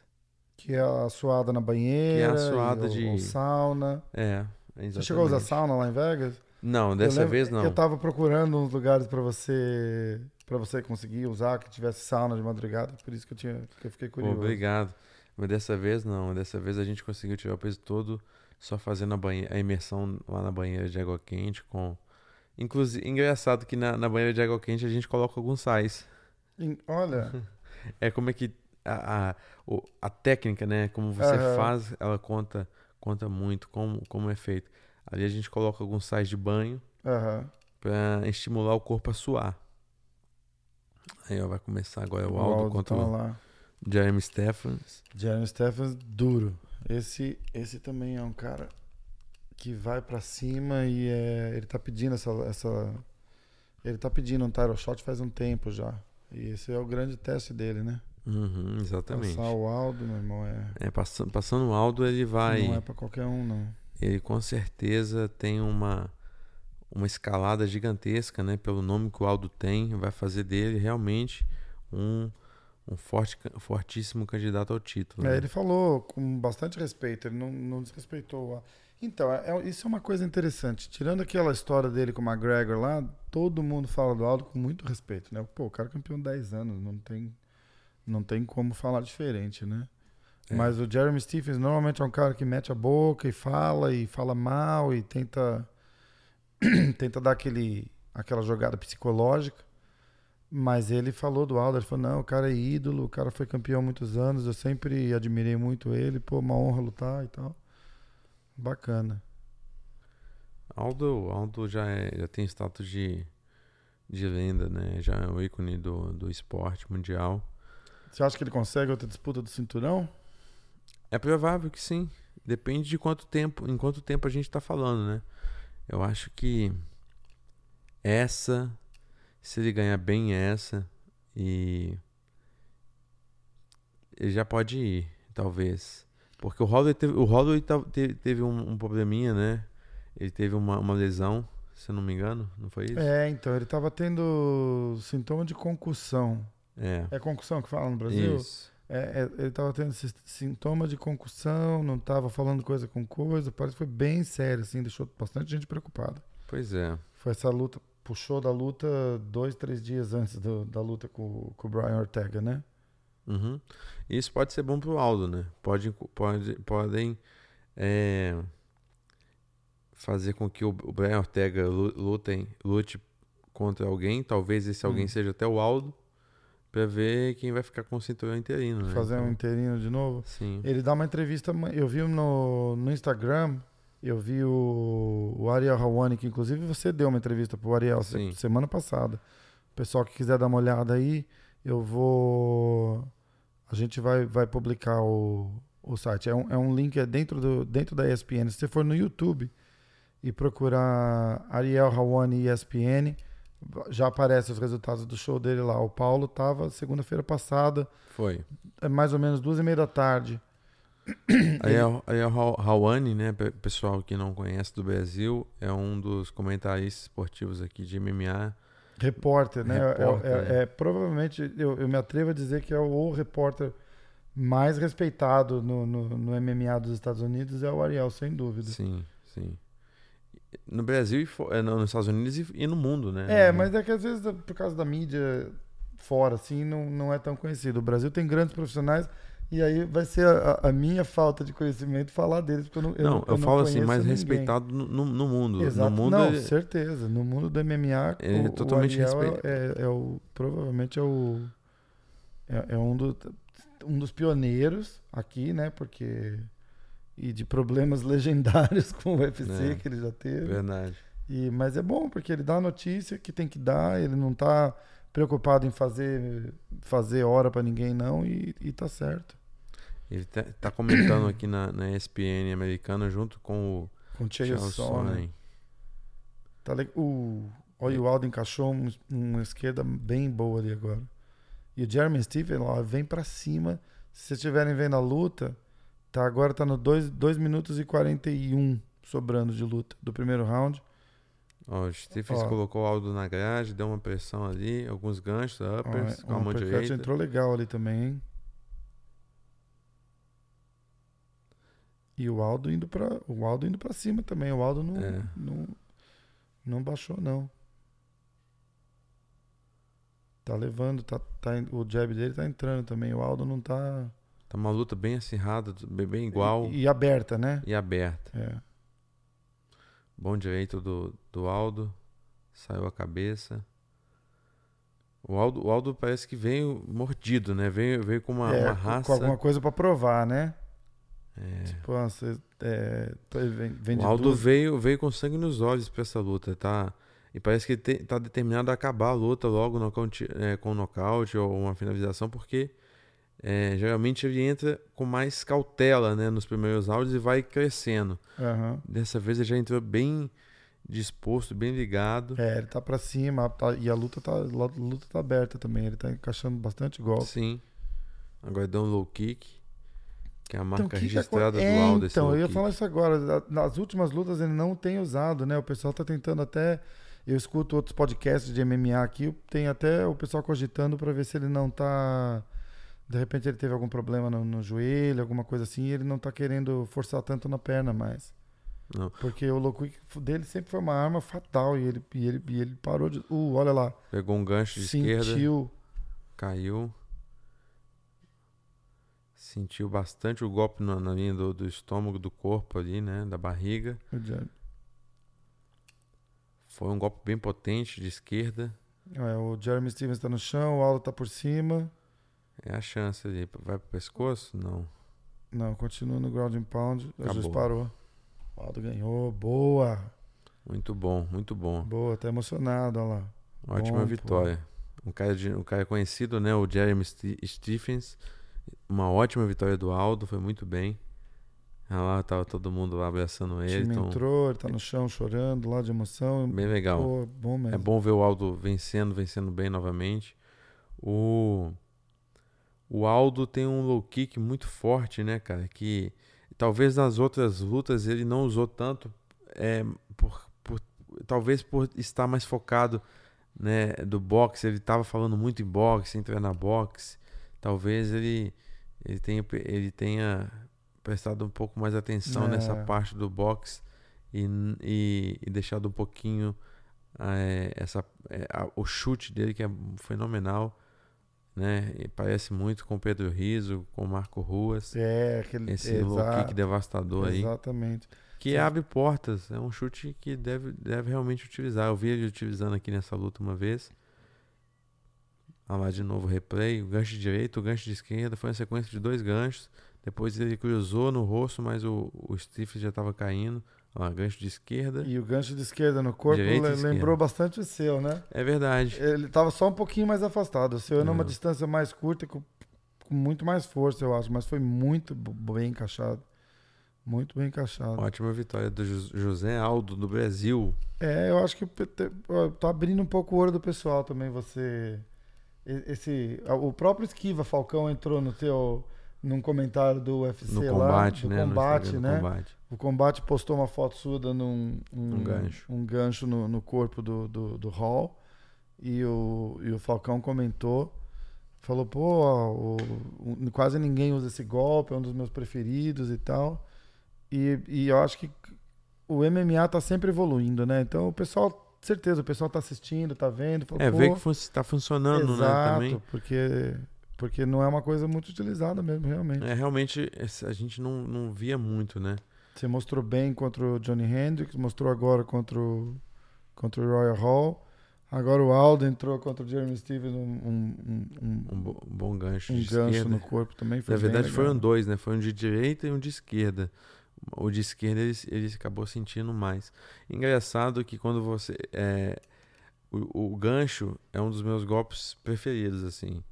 Que é a suada na banheira. Que é a suada de- o sauna. É, exatamente. Você chegou a usar sauna lá em Vegas? Não, dessa lembro vez não. Eu tava procurando uns lugares pra você para você conseguir usar que tivesse sauna de madrugada, por isso que eu tinha que eu fiquei Pô, curioso. obrigado. Mas dessa vez não. Dessa vez a gente conseguiu tirar o peso todo só fazendo a, banhe- a imersão lá na banheira de água quente com. Inclusive, engraçado que na, na banheira de água quente a gente coloca alguns sais. Olha, É como é que a, a, o- a técnica, né? Como você Aham. faz, ela conta, conta muito como, como é feito. Ali a gente coloca alguns sais de banho aham. para estimular o corpo a suar. Aí ó, vai começar agora o Aldo contra tá o lá. Jeremy Stephens. Jeremy Stephens duro. Esse esse também é um cara que vai pra cima e é, ele tá pedindo essa essa ele tá pedindo um title shot faz um tempo já. E esse é o grande teste dele, né? Uhum, exatamente. Passar o Aldo, meu irmão, é É, passando, passando o Aldo, ele vai. não é pra qualquer um, não. Ele com certeza tem uma, uma escalada gigantesca, né? Pelo nome que o Aldo tem, vai fazer dele realmente um, um forte, fortíssimo candidato ao título. É, né? ele falou com bastante respeito, ele não, não desrespeitou. a- Então, é- é- isso é uma coisa interessante. Tirando aquela história dele com o McGregor lá, todo mundo fala do Aldo com muito respeito, né? Pô, o cara é campeão 10 anos, não tem, não tem como falar diferente, né? É. Mas o Jeremy Stephens normalmente é um cara que mete a boca e fala, e fala mal, e tenta, tenta dar aquele, aquela jogada psicológica. Mas ele falou do Aldo, ele falou, não, o cara é ídolo, o cara foi campeão há muitos anos, eu sempre admirei muito ele, pô, uma honra lutar e tal. Bacana. Aldo, Aldo já, é- já tem status de, de lenda, né? Já é o ícone do, do esporte mundial. Você acha que ele consegue outra disputa do cinturão? É provável que sim. Depende de quanto tempo, em quanto tempo a gente tá falando, né? Eu acho que essa, se ele ganhar bem essa, e ele já pode ir, talvez. Porque o Holloway teve, o Holloway teve, teve um, um probleminha, né? Ele teve uma, uma lesão, se eu não me engano, não foi isso? É, então, ele tava tendo sintoma de concussão. É. É concussão que fala no Brasil? Isso. É, é, ele tava tendo esse sintoma de concussão, não tava falando coisa com coisa, parece que foi bem sério, assim, deixou bastante gente preocupada. Pois é. Foi essa luta, puxou da luta dois, três dias antes do- da luta com, com o Brian Ortega, né? Uhum. Isso pode ser bom pro Aldo, né? Pode, pode, podem é, fazer com que o, o Brian Ortega lu- lutem, lute contra alguém. Talvez esse alguém Hum. seja até o Aldo. Pra ver quem vai ficar com o cinturão interino, né? Fazer um Então, inteirinho de novo. Sim. Ele dá uma entrevista, eu vi no, no Instagram, eu vi o, o Ariel Hawani, que inclusive você deu uma entrevista pro Ariel Sim. semana passada. O pessoal que quiser dar uma olhada aí, eu vou. A gente vai, vai publicar o, o site. É um, é um link é dentro, do, dentro da ESPN. Se você for no YouTube e procurar Ariel Hawani ESPN, já aparecem os resultados do show dele lá. O Paulo tava segunda-feira passada Foi. é mais ou menos duas e meia da tarde é o Rawane, né? Pessoal que não conhece do Brasil, é um dos comentaristas esportivos aqui de MMA. Repórter, né? É, repórter, é, é, é, provavelmente, eu, eu me atrevo a dizer que é o repórter mais respeitado no, no, no, MMA dos Estados Unidos é o Ariel, sem dúvida. Sim, sim. No Brasil, e é, nos Estados Unidos e, no mundo, né? É, mas é que às vezes, por causa da mídia fora, assim, não, não é tão conhecido. O Brasil tem grandes profissionais e aí vai ser a, a minha falta de conhecimento falar deles, porque eu não eu Não, eu, eu falo assim, mais ninguém. respeitado no, no mundo. Exato. No mundo não, ele... certeza. No mundo do MMA, é o, totalmente respeitado. É, é, é, o, provavelmente é o... É, é um do um dos pioneiros aqui, né? Porque. E de problemas legendários com o UFC é, que ele já teve. Verdade. E, mas é bom, porque ele dá a notícia que tem que dar, ele não tá preocupado em fazer, fazer hora para ninguém, não, e, e tá certo. Ele tá, tá comentando aqui na, na ESPN americana junto com o. Com o Sonnen. Tá, o, olha, o Aldo encaixou um, uma esquerda bem boa ali agora. E o Jeremy Stephen, ó, vem para cima. Se vocês estiverem vendo a luta, tá, agora tá no 2 minutos e 41 sobrando de luta do primeiro round. Ó, o Stephens colocou o Aldo na grade, deu uma pressão ali, alguns ganchos, uppers, ó, com a mão direita. entrou legal ali também, hein? E o Aldo indo para o Aldo indo para cima também. O Aldo não, é. não não baixou não. Tá levando, tá, tá, o jab dele tá entrando também. O Aldo não tá. Tá uma luta bem acirrada, bem igual. E, e aberta, né? E aberta. É. Bom direito do, do Aldo. Saiu a cabeça. O Aldo, o Aldo parece que veio mordido, né? Veio, veio com uma, é, uma raça. Com alguma coisa para provar, né? É. Tipo, você, é, o Aldo veio, veio com sangue nos olhos para essa luta, tá? E parece que ele está determinado a acabar a luta logo no, é, com um nocaute ou uma finalização, porque é, geralmente ele entra com mais cautela né, nos primeiros áudios e vai crescendo. Uhum. Dessa vez ele já entrou bem disposto, bem ligado. É, ele tá para cima tá, e a luta tá, a luta tá aberta também. Ele tá encaixando bastante golpe. Sim. Agora deu um low kick. Que é a então, marca então, registrada é, do Aldo. Então, eu ia falar isso agora. Nas últimas lutas ele não tem usado, né? O pessoal tá tentando até eu escuto outros podcasts de MMA aqui, tem até o pessoal cogitando para ver se ele não tá. De repente ele teve algum problema no, no joelho, alguma coisa assim, e ele não tá querendo forçar tanto na perna mais. Não. Porque o low dele sempre foi uma arma fatal e ele, e ele, e ele parou de. Uh, olha lá. Pegou um gancho de Sentiu. esquerda. Caiu. Sentiu bastante o golpe na, na linha do, do, estômago, do corpo ali, né? Da barriga. Foi um golpe bem potente de esquerda. É, o Jeremy Stevens está no chão, o Aldo está por cima. É a chance ali. Vai pro pescoço? Não. Não, continua no ground and pound. A juiz parou. O Aldo ganhou. Boa. Muito bom, muito bom. Boa, tá emocionado, olha lá. Ótima bom, vitória. Um cara, de, um cara conhecido, né? O Jeremy Stephens. Uma ótima vitória do Aldo, foi muito bem. Lá tava todo mundo lá abraçando ele. O time então... entrou, ele tá no chão chorando lá de emoção. Bem legal. Pô, bom mesmo. É bom ver o Aldo vencendo, vencendo bem novamente. O, o Aldo tem um low kick muito forte, né, cara? Que talvez nas outras lutas ele não usou tanto, é, por, por, talvez por estar mais focado né, do boxe. Ele tava falando muito em boxe, em treinar boxe. Talvez ele, ele tenha, ele tenha prestado um pouco mais atenção é. nessa parte do box e, e, e deixado um pouquinho é, essa, é, a, o chute dele, que é fenomenal. Né? E parece muito com Pedro Riso, com Marco Ruas. É, aquele esse low kick devastador aí. Exatamente. Que Sim. abre portas. É um chute que deve, deve realmente utilizar. Eu vi ele utilizando aqui nessa luta uma vez. Olha lá de novo replay. O gancho direito, o gancho de esquerda. Foi uma sequência de dois ganchos. Depois ele cruzou no rosto, mas o, o Stifler já estava caindo. Ó, gancho de esquerda. E o gancho de esquerda no corpo lembrou esquerda. bastante o seu, né? É verdade. Ele estava só um pouquinho mais afastado. O seu é numa distância mais curta, com, com, muito mais força, eu acho. Mas foi muito bem encaixado. Muito bem encaixado. Ótima vitória do José Aldo, do Brasil. É, eu acho que tá abrindo um pouco o olho do pessoal também, você... Esse, o próprio Esquiva Falcão entrou no teu num comentário do UFC No lá, combate, do né? No combate, do né? combate. O combate postou uma foto sua dando um, Um gancho. um gancho no, no corpo do, do, do Hall. E o, e o Falcão comentou. Falou, pô, o- o- quase ninguém usa esse golpe, é um dos meus preferidos e tal. E, e eu acho que o MMA tá sempre evoluindo, né? Então o pessoal, certeza, o pessoal tá assistindo, tá vendo. Falou, É, ver que fun tá funcionando, né? exato, Também. Porque, porque não é uma coisa muito utilizada mesmo, realmente. É, realmente, a gente não, não via muito, né? Você mostrou bem contra o Johnny Hendricks, mostrou agora contra o, contra o Royal Hall. Agora o Aldo entrou contra o Jeremy Stevens, um, um, um, Um, bo- bom gancho um gancho esquerda. no corpo também. Foi Na verdade, legal. foram dois, né? Foi um de direita e um de esquerda. O de esquerda ele, ele acabou sentindo mais. Engraçado que quando você. É, o, o gancho é um dos meus golpes preferidos, assim.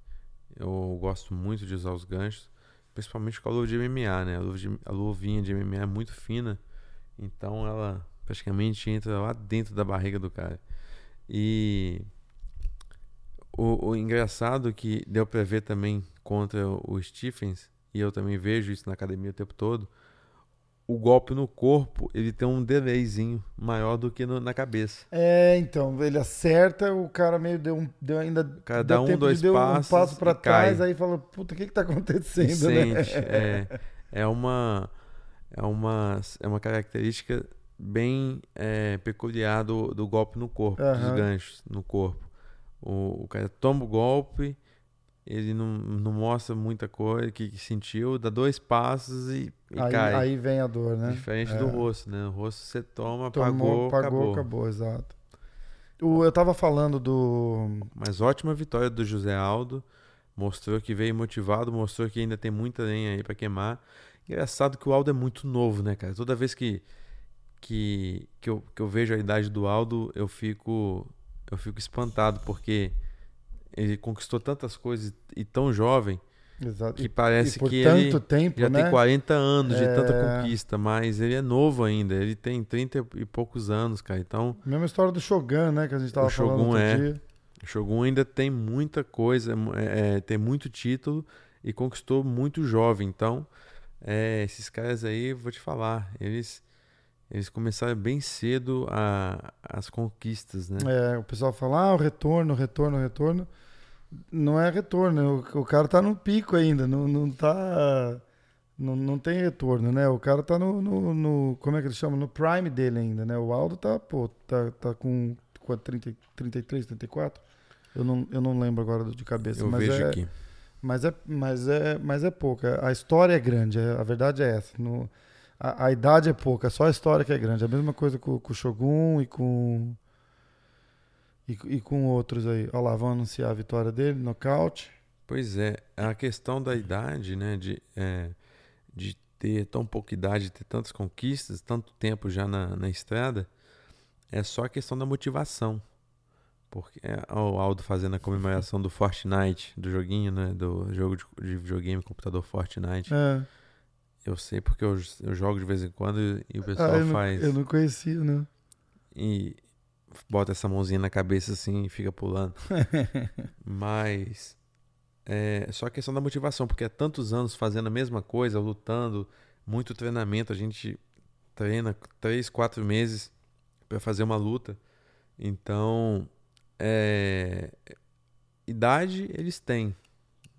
Eu gosto muito de usar os ganchos, principalmente com a luva de MMA, né? A, luva de- a luvinha de MMA é muito fina, então ela praticamente entra lá dentro da barriga do cara. E o, o engraçado que deu pra ver também contra o Stephens, e eu também vejo isso na academia o tempo todo, o golpe no corpo, ele tem um delayzinho maior do que no- na cabeça. É, então, ele acerta, o cara meio deu, um, deu ainda. cara deu dá um, dois deu passos um passo pra e trás, cai. aí fala, puta, o que que tá acontecendo, né? sente. É, é uma é uma é uma característica bem é, peculiar do, do golpe no corpo, dos Aham. ganchos no corpo. O, o cara toma o golpe, ele não, não mostra muita coisa que, que sentiu, dá dois passos e, e Aí, cai. aí vem a dor, né? Diferente É. do rosto, né? O rosto você toma, Tomou, apagou, pagou, acabou. acabou, exato. O, eu tava falando do. Mas ótima vitória do José Aldo. Mostrou que veio motivado, mostrou que ainda tem muita lenha aí pra queimar. Engraçado que o Aldo é muito novo, né, cara? Toda vez que, que, que, eu, que eu vejo a idade do Aldo, eu fico, eu fico espantado, porque ele conquistou tantas coisas e tão jovem Exato. que parece que tanto ele tempo, já né? tem 40 anos de tanta É. conquista, mas ele é novo ainda. Ele tem 30 e poucos anos, cara. Então, Mesma história do Shogun, né? Que a gente tava O falando outro é. dia. O Shogun ainda tem muita coisa, é, é, tem muito título e conquistou muito jovem. Então, é, esses caras aí, vou te falar, eles, eles começaram bem cedo a, as conquistas, né? É, o pessoal fala, ah, o retorno, retorno, retorno. Não é retorno, o, o cara tá no pico ainda, não, não tá. Não, não tem retorno, né? O cara tá no, no, no- Como é que eles chamam? No prime dele ainda, né? O Aldo tá, pô, tá, tá com, com 30, 33, 34. Eu não, eu não lembro agora de cabeça, Eu mas vejo é, aqui. Mas é, mas é, mas é pouca. A história é grande, é- a verdade é essa. No- a, a idade é pouca, só a história que é grande. A mesma coisa com, com o Shogun e com. E, e com outros aí. Olha lá, vão anunciar a vitória dele, nocaute. Pois é, a questão da idade, né? De, é, de ter tão pouca idade, ter tantas conquistas, tanto tempo já na, na estrada, é só a questão da motivação. Porque é, o Aldo fazendo a comemoração do Fortnite, do joguinho, né? Do jogo de, de videogame, computador Fortnite. É. Eu sei porque eu, eu jogo de vez em quando e, e o pessoal Ah, eu, não, faz. eu não conhecia, né? E bota essa mãozinha na cabeça assim e fica pulando. Mas é só a questão da motivação, porque há tantos anos fazendo a mesma coisa, lutando, muito treinamento, a gente treina três, quatro meses para fazer uma luta. Então, é, idade eles têm,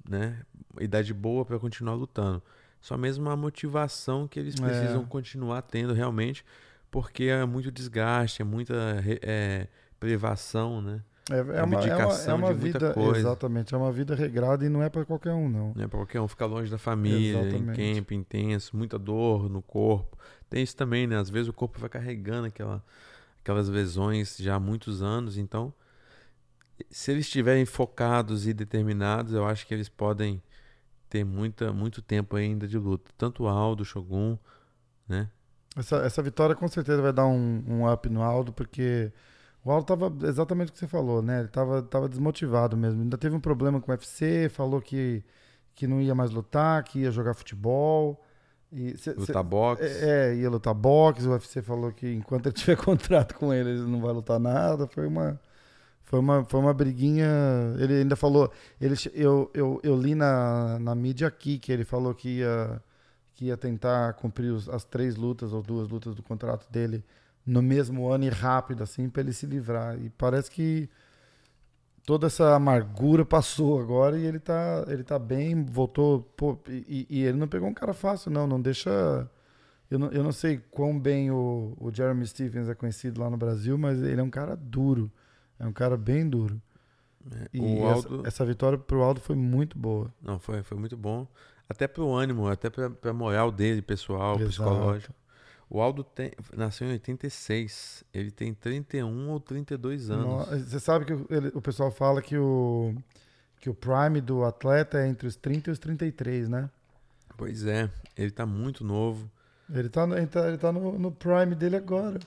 né? Idade boa para continuar lutando. Só mesmo a motivação que eles É. precisam continuar tendo realmente, porque é muito desgaste, é muita é, privação, né? É, é uma, é uma, é uma vida. coisa. Exatamente, é uma vida regrada e não é pra qualquer um, não. Não é pra qualquer um ficar longe da família, Exatamente. em camp intenso, muita dor no corpo. Tem isso também, né? Às vezes o corpo vai carregando aquela, aquelas lesões já há muitos anos. Então, se eles estiverem focados e determinados, eu acho que eles podem ter muita, muito tempo ainda de luta. Tanto o Aldo, o Shogun, né? Essa, essa vitória com certeza vai dar um, um up no Aldo, porque o Aldo tava exatamente o que você falou, né? Ele tava, tava desmotivado mesmo. Ainda teve um problema com o UFC, falou que, que não ia mais lutar, que ia jogar futebol. E cê- cê- Lutar boxe. é, é, ia lutar boxe. O UFC falou que enquanto ele tiver contrato com ele, ele não vai lutar nada. Foi uma, Foi uma, foi uma briguinha. Ele ainda falou. Ele, eu, eu, eu li na, na mídia aqui que ele falou que ia, que ia tentar cumprir os, as três lutas ou duas lutas do contrato dele no mesmo ano e rápido, assim, para ele se livrar. E parece que toda essa amargura passou agora e ele tá, ele tá bem, voltou. Pô, e, e, ele não pegou um cara fácil, não. Não deixa. Eu não, eu não sei quão bem o, o Jeremy Stevens é conhecido lá no Brasil, mas ele é um cara duro. É um cara bem duro. É, e Aldo... essa, essa, vitória pro Aldo foi muito boa. Não, foi, foi muito bom. Até pro ânimo, até pra, pra moral dele, pessoal, Exato. psicológico. O Aldo tem, nasceu em 86. Ele tem 31 ou 32 anos. Você sabe que ele, o pessoal fala que o, que o prime do atleta é entre os 30 e os 33, né? Pois é. Ele tá muito novo. Ele tá, ele tá, ele tá no, no prime dele agora.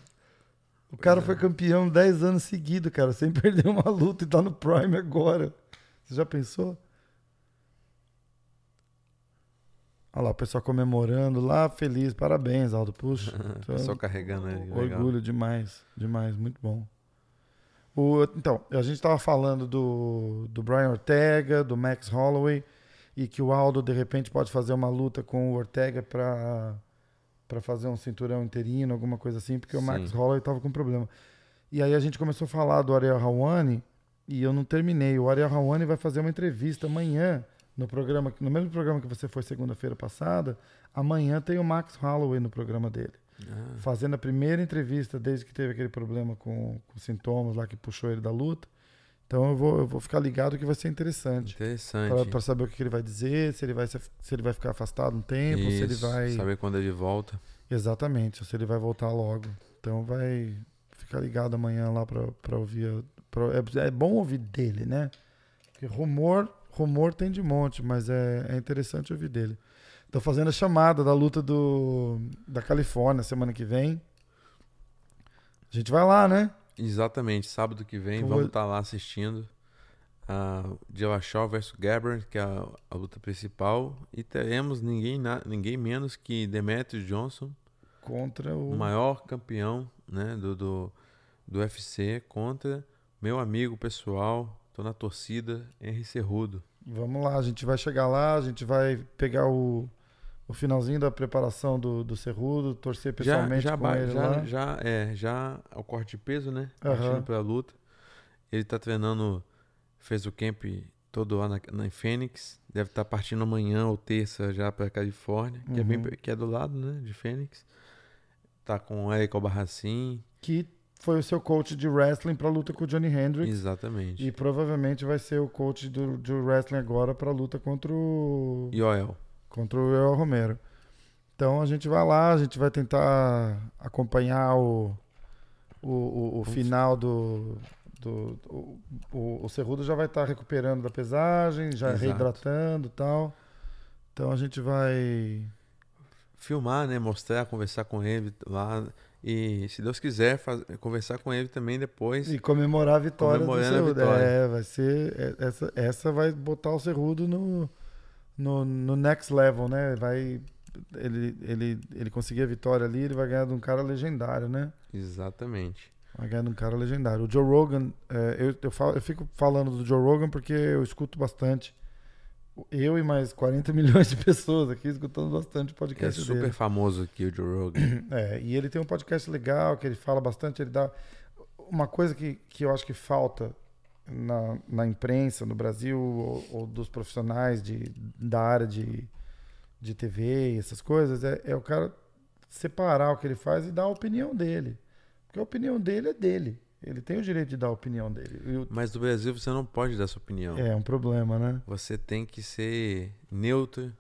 O cara é. foi campeão 10 anos seguidos, cara, sem perder uma luta e tá no prime agora. Você já pensou? Olha lá, o pessoal comemorando lá, feliz, parabéns, Aldo. Puxa. o pessoal carregando aí. Orgulho legal. demais, demais, muito bom. O, então, a gente estava falando do, do Brian Ortega, do Max Holloway, e que o Aldo, de repente, pode fazer uma luta com o Ortega para para fazer um cinturão interino, alguma coisa assim, porque Sim. o Max Holloway estava com problema. E aí a gente começou a falar do Ariel Hawani e eu não terminei. O Ariel Hawani vai fazer uma entrevista amanhã no programa, no mesmo programa que você foi segunda-feira passada, amanhã tem o Max Holloway no programa dele. Ah. Fazendo a primeira entrevista desde que teve aquele problema com, com sintomas lá que puxou ele da luta. Então eu vou, eu vou ficar ligado que vai ser interessante. Interessante. Para saber o que ele vai dizer, se ele vai, se ele vai ficar afastado um tempo, Isso, se ele vai. Saber quando ele volta. Exatamente, se ele vai voltar logo. Então vai ficar ligado amanhã lá para ouvir. Pra, é, é bom ouvir dele, né? Porque rumor Rumor tem de monte, mas é, é interessante ouvir dele. Tô fazendo a chamada da luta do, da Califórnia semana que vem. A gente vai lá, né? Exatamente, sábado que vem, vamos estar tá lá assistindo a uh, Dillashaw versus Gabbard, que é a, a, luta principal, e teremos ninguém, na, ninguém menos que Demetrius Johnson contra o maior campeão, né, do, do, do UFC contra meu amigo pessoal, tô na torcida, Henry Cerrudo. Vamos lá, a gente vai chegar lá, a gente vai pegar o, o finalzinho da preparação do, do Cerrudo, torcer pessoalmente já, já com ele já, lá. Já, é, já o corte de peso, né? Partindo pra luta. Ele tá treinando, fez o camp todo lá na, na Fênix. Deve estar tá partindo amanhã ou terça já pra Califórnia, que, uhum. é bem, uhum. que é do lado, né? De Fênix. Tá com o Eric Albarracin. Que foi o seu coach de wrestling para luta com o Johnny Hendricks. Exatamente. E provavelmente vai ser o coach do, do wrestling agora para luta contra o Yoel. Contra o Yoel Romero. Então a gente vai lá, a gente vai tentar acompanhar o, o, o, o final do. do, o, o Cerrudo já vai estar tá recuperando da pesagem, já Exato. reidratando e tal. Então a gente vai. Filmar, né? Mostrar, conversar com ele lá e, se Deus quiser, faz, conversar com ele também depois. E comemorar a vitória do Cerrudo. É, vai ser. É, essa, essa vai botar o Cerrudo no, no, no next level, né? Vai. Ele, ele, ele conseguir a vitória ali, ele vai ganhar de um cara legendário, né? Exatamente. Vai ganhar de um cara legendário. O Joe Rogan, é, eu, eu, falo, eu fico falando do Joe Rogan porque eu escuto bastante eu e mais 40 milhões de pessoas aqui escutando bastante podcast É super dele. famoso aqui o Joe Rogan. É, e ele tem um podcast legal, que ele fala bastante, ele dá... Uma coisa que, que eu acho que falta na, na imprensa no Brasil, ou, ou dos profissionais de, da área de, de TV e essas coisas, é, é o cara separar o que ele faz e dar a opinião dele. Porque a opinião dele é dele. Ele tem o direito de dar a opinião dele. Eu... Mas no Brasil você não pode dar sua opinião. É um problema, né? Você tem que ser neutro,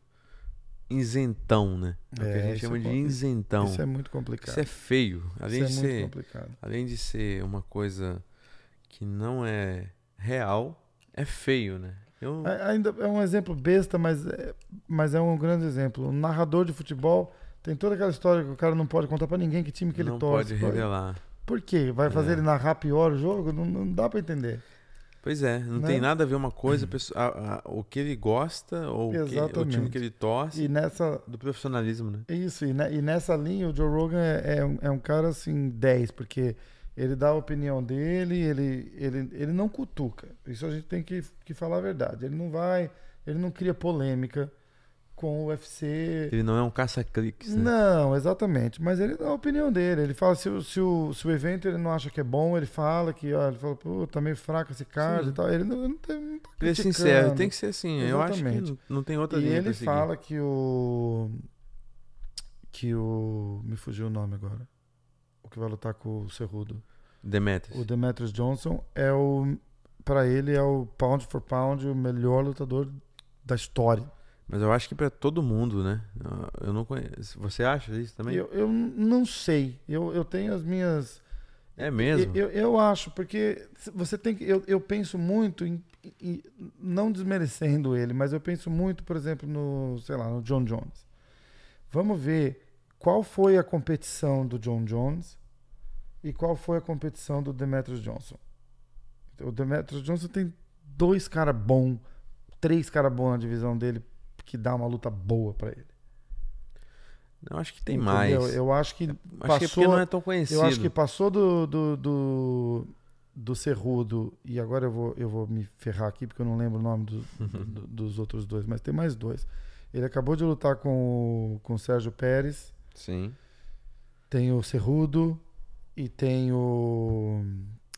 isentão, né? É, é o que a gente chama é de isentão. Isso é muito complicado. Isso é feio. Além isso de é ser, muito complicado. Além de ser uma coisa que não é real, é feio, né? Eu... Ainda é um exemplo besta, mas é, mas é um grande exemplo. Um narrador de futebol tem toda aquela história que o cara não pode contar para ninguém que time que ele não torce. Não pode revelar. Por quê? Vai fazer é. ele narrar pior o jogo? Não, não dá para entender. Pois é, não né? tem nada a ver uma coisa, a, a, o que ele gosta ou o, que, o, time que ele torce e nessa, do profissionalismo, né? Isso, e, ne, e nessa linha o Joe Rogan é, é, um, é um cara assim 10, porque Ele dá a opinião dele, ele, ele, ele não cutuca. Isso a gente tem que, que falar a verdade. Ele não vai, ele não cria polêmica com o UFC. Ele não é um caça-cliques, né? Não, exatamente. Mas ele dá a opinião dele. Ele fala se, o- se, o, se o evento ele não acha que é bom, ele fala que, ó, ele fala, pô, tá meio fraco esse card Sim. e tal. Ele não, não, tem, não tá Ele é sincero, tem que ser assim. Eu acho que Exatamente. não, tem outra E ele fala que o. Que o. Me fugiu o nome agora. O que vai lutar com o Cerrudo. Demetrius. O Demetrius Johnson é o. Pra ele é o pound for pound o melhor lutador da história. Mas eu acho que pra todo mundo, né? Eu- Eu não conheço. Você acha isso também? Eu, eu não sei. Eu, eu tenho as minhas. É mesmo? Eu, eu acho, porque você tem que. Eu, eu penso muito em, em- Não desmerecendo ele, mas eu penso muito, por exemplo, no. Sei lá, no John Jones. Vamos ver qual foi a competição do John Jones e qual foi a competição do Demetrius Johnson. O Demetrius Johnson tem dois caras bons, três caras bons na divisão dele que dá uma luta boa pra ele. Eu acho que tem Entendeu? mais. Eu acho que Acho que é passou- não é tão conhecido. Eu acho que passou do, do, do, do Cerrudo, e agora eu vou, eu vou me ferrar aqui porque eu não lembro o nome do- do- dos outros dois, mas tem mais dois. Ele acabou de lutar com, o- com o Sérgio Pérez, Sim. tem o Cerrudo e tem o.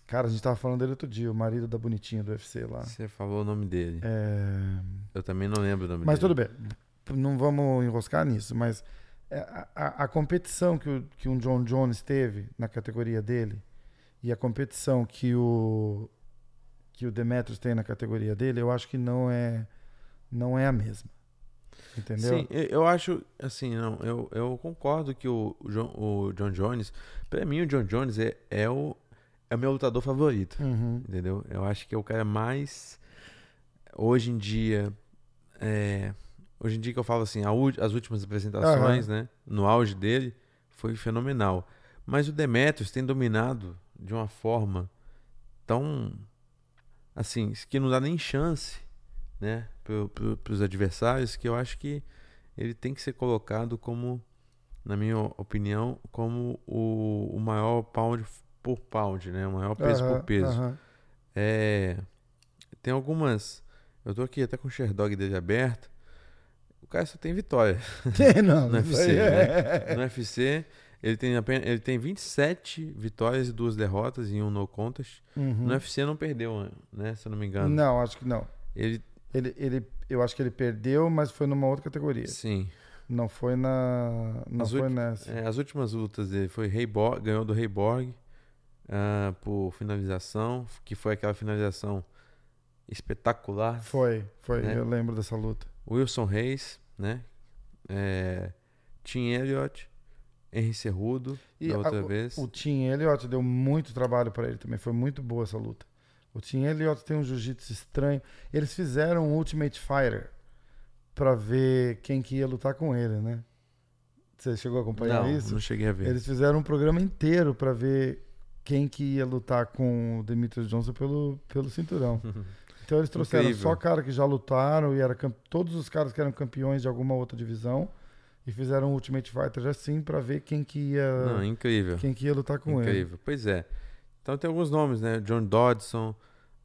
Cara, a gente tava falando dele outro dia, o marido da bonitinha do UFC lá. Você falou o nome dele. É, Eu também não lembro o nome Mas dele. tudo bem, não vamos enroscar nisso, mas é, a, a- a competição que, o, que um John Jones teve na categoria dele e a competição que o que o Demetrius tem na categoria dele, eu acho que não é não é a mesma. Entendeu? Sim, eu, acho, assim, não, eu, eu concordo que o, o John, o John Jones, pra mim o John Jones é, é, o, é o meu lutador favorito, Uhum. entendeu? Eu acho que é o cara mais, hoje em dia, é, hoje em dia que eu falo assim, as últimas apresentações, né, no auge dele, foi fenomenal. Mas o Demetrius tem dominado de uma forma tão, assim, que não dá nem chance, né, para os adversários, que eu acho que ele tem que ser colocado como, na minha opinião, como o, o maior pound por pound, né, o maior peso Aham, por peso. aham. É, tem algumas. Eu tô aqui até com o Sherdog dele aberto. O cara só tem vitória. não, No UFC, né? é- No UFC, ele tem, apenas, ele tem 27 vitórias e duas derrotas em um no contest. Uhum. No UFC não perdeu, né? Se eu não me engano. Não, acho que não. Ele, Ele, ele, eu acho que ele perdeu, mas foi numa outra categoria. sim. Não foi na. Não As foi ulti- nessa. É, as últimas lutas dele foi Rei Borg, ganhou do Rei Borg ah, por finalização, que foi aquela finalização espetacular. Foi, foi. né? Eu lembro dessa luta. Wilson Reis, né? É, Tim Elliott, Henry Cerrudo, E da a- outra o- vez. O Tim Elliott deu muito trabalho pra ele também. Foi muito boa essa luta. O Tim Elliott tem um jiu-jitsu estranho. Eles fizeram um Ultimate Fighter pra ver quem que ia lutar com ele, né? Você chegou a acompanhar não, isso? não cheguei a ver. Eles fizeram um programa inteiro pra ver quem que ia lutar com o Demetrius Johnson pelo, pelo cinturão. Então eles trouxeram Incrível. só cara que já lutaram e era todos os caras que eram campeões de alguma outra divisão e fizeram um Ultimate Fighter assim pra ver quem que ia Não, incrível. quem que ia lutar com ele. incrível. Pois é. Então tem alguns nomes, né? John Dodson,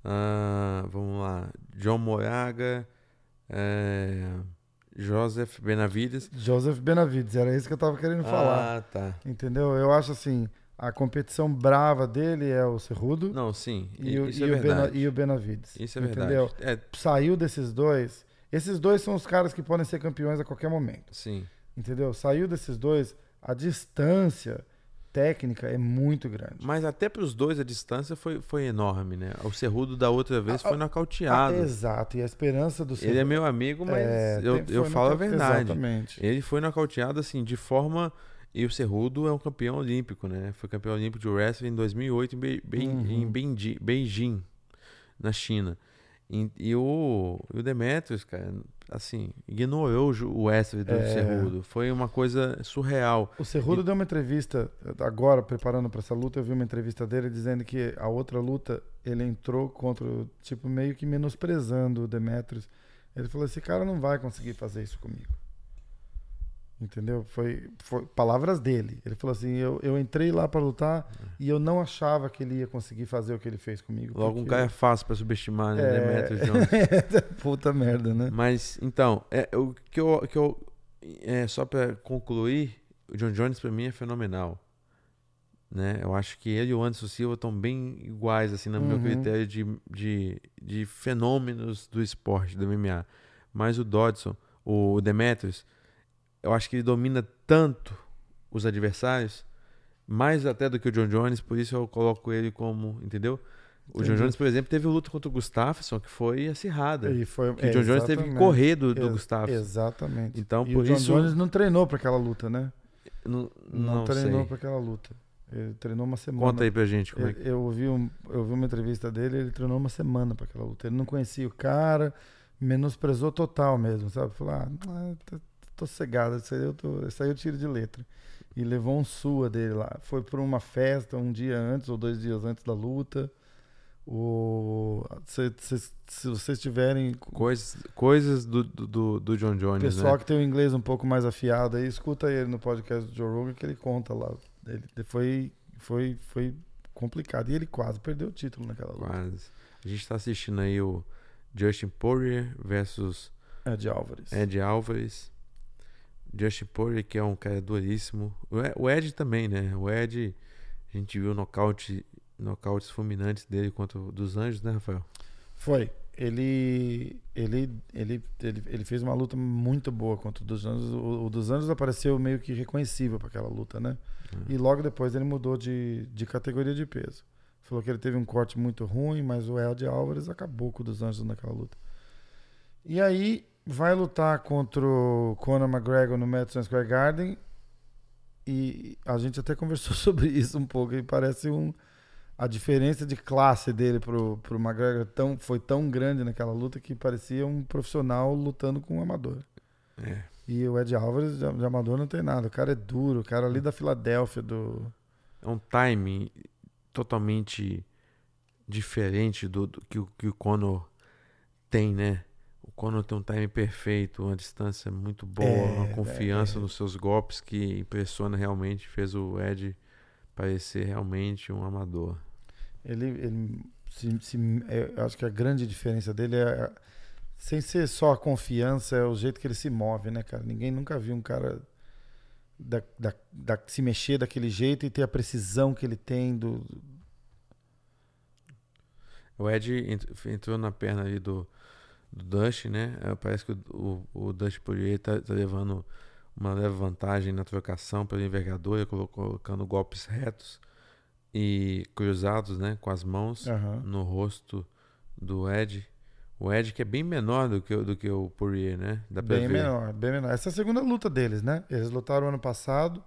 ah, vamos lá, John Moraga, é, Joseph Benavides. Joseph Benavides, era isso que eu tava querendo falar. Ah, tá. Entendeu? Eu acho assim, a competição brava dele é o Cerrudo Não, sim. e, o, isso e é o Bena- e o Benavides. Isso é entendeu? verdade. É, Saiu desses dois. Esses dois são os caras que podem ser campeões a qualquer momento. sim. Entendeu? Saiu desses dois, a distância técnica é muito grande. Mas até para os dois a distância foi, foi enorme, né? O Cerrudo da outra vez Ah, foi Ah, nocauteado. exato, e a esperança do Ele é meu amigo, mas É, eu, eu falo a verdade. Exatamente. Ele foi nocauteado assim de forma e o Cerrudo é um campeão olímpico, né? Foi campeão olímpico de wrestling em 2008 em, Be- Be- Uhum. em Beiji- Beijing, na China. E, e o, e o Demetrius, cara, assim, ignorou o wrestling do É. Cerrudo. Foi uma coisa surreal. O Cerrudo deu uma entrevista, agora preparando para essa luta, eu vi uma entrevista dele dizendo que a outra luta ele entrou contra, tipo, meio que menosprezando o Demetrius. Ele falou: esse cara não vai conseguir fazer isso comigo. Entendeu? Foi, foi palavras dele. Ele falou assim: eu, eu entrei lá para lutar e eu não achava que ele ia conseguir fazer o que ele fez comigo. Logo, um porque- cara é fácil pra subestimar, né? É. Demetrius Jones. Puta merda, né? Mas, então, é, o que eu, que eu é, só pra concluir, o John Jones pra mim é fenomenal. Né? Eu acho que ele e o Anderson Silva estão bem iguais, assim, no meu Uhum. critério de, de, de fenômenos do esporte, do MMA. Mas o Dodson, o Demetrius, eu acho que ele domina tanto os adversários, mais até do que o John Jones, por isso eu coloco ele como, entendeu? O John Entendi. Jones, por exemplo, teve luta contra o Gustafsson, que foi acirrada. E foi, Que é, o John Jones teve que correr do, do Ex- Gustafsson. Exatamente. Então, e por o John isso. Jones não treinou para aquela luta, né? Não, Não, não treinou para aquela luta. Ele treinou uma semana. Conta aí pra gente como é Eu, que. eu ouvi um, eu ouvi uma entrevista dele, ele treinou uma semana para aquela luta. Ele não conhecia o cara, menosprezou total mesmo, sabe? Falou, ah, ah, tô, cegado, isso aí, eu tô, isso aí eu tiro de letra. E levou um sua dele lá. Foi para uma festa um dia antes ou dois dias antes da luta. O, se, se, se vocês tiverem Coisas, coisas do, do- do, John Jones, pessoal né? que tem o inglês um pouco mais afiado aí, escuta ele no podcast do Joe Rogan que ele conta lá. Ele, foi, foi, foi complicado. E ele quase perdeu o título naquela luta. Quase. A gente tá assistindo aí o Justin Poirier versus Ed Álvares. Ed Álvares. Justin Poirier, que é um cara duríssimo. O Ed- também, né? O Ed, a gente viu nocaute, nocautes fulminantes dele contra o dos Anjos, né, Rafael? Foi. Ele, ele, ele, ele, ele fez uma luta muito boa contra o dos Anjos. O, o dos Anjos apareceu meio que reconhecível para aquela luta, né? E logo depois ele mudou de, de categoria de peso. Falou que ele teve um corte muito ruim, mas o Ed Álvares acabou com o dos Anjos naquela luta. E aí vai lutar contra o Conor McGregor no Madison Square Garden. E a gente até conversou sobre isso um pouco. E parece um. A diferença de classe dele pro, pro McGregor tão, foi tão grande naquela luta que parecia um profissional lutando com um amador. É. E o Ed Álvares de, de amador não tem nada. O cara é duro, o cara ali da Filadélfia, do. É um timing totalmente diferente do, do que, o- que o Conor tem, né? O Conor tem um time perfeito, uma distância muito boa, É, uma confiança é. nos seus golpes que impressiona realmente, fez o Ed parecer realmente um amador. Ele, ele se, se- é, eu acho que a grande diferença dele é, sem ser só a confiança, é o jeito que ele se move, né, cara? Ninguém nunca viu um cara da, da, da- se mexer daquele jeito e ter a precisão que ele tem do. O Ed ent- entrou na perna ali do, do Dust, né? Eh, Parece que o, o, o Dust Poirier tá, tá levando uma leve vantagem na trocação pela envergadura, colo- colocando golpes retos e cruzados, né? Com as mãos Aham. no rosto do Ed. O Ed que é bem menor do que, o- do que o Poirier, né? Dá pra Bem ver. menor, bem menor. Essa é a segunda luta deles, né? Eles lutaram ano passado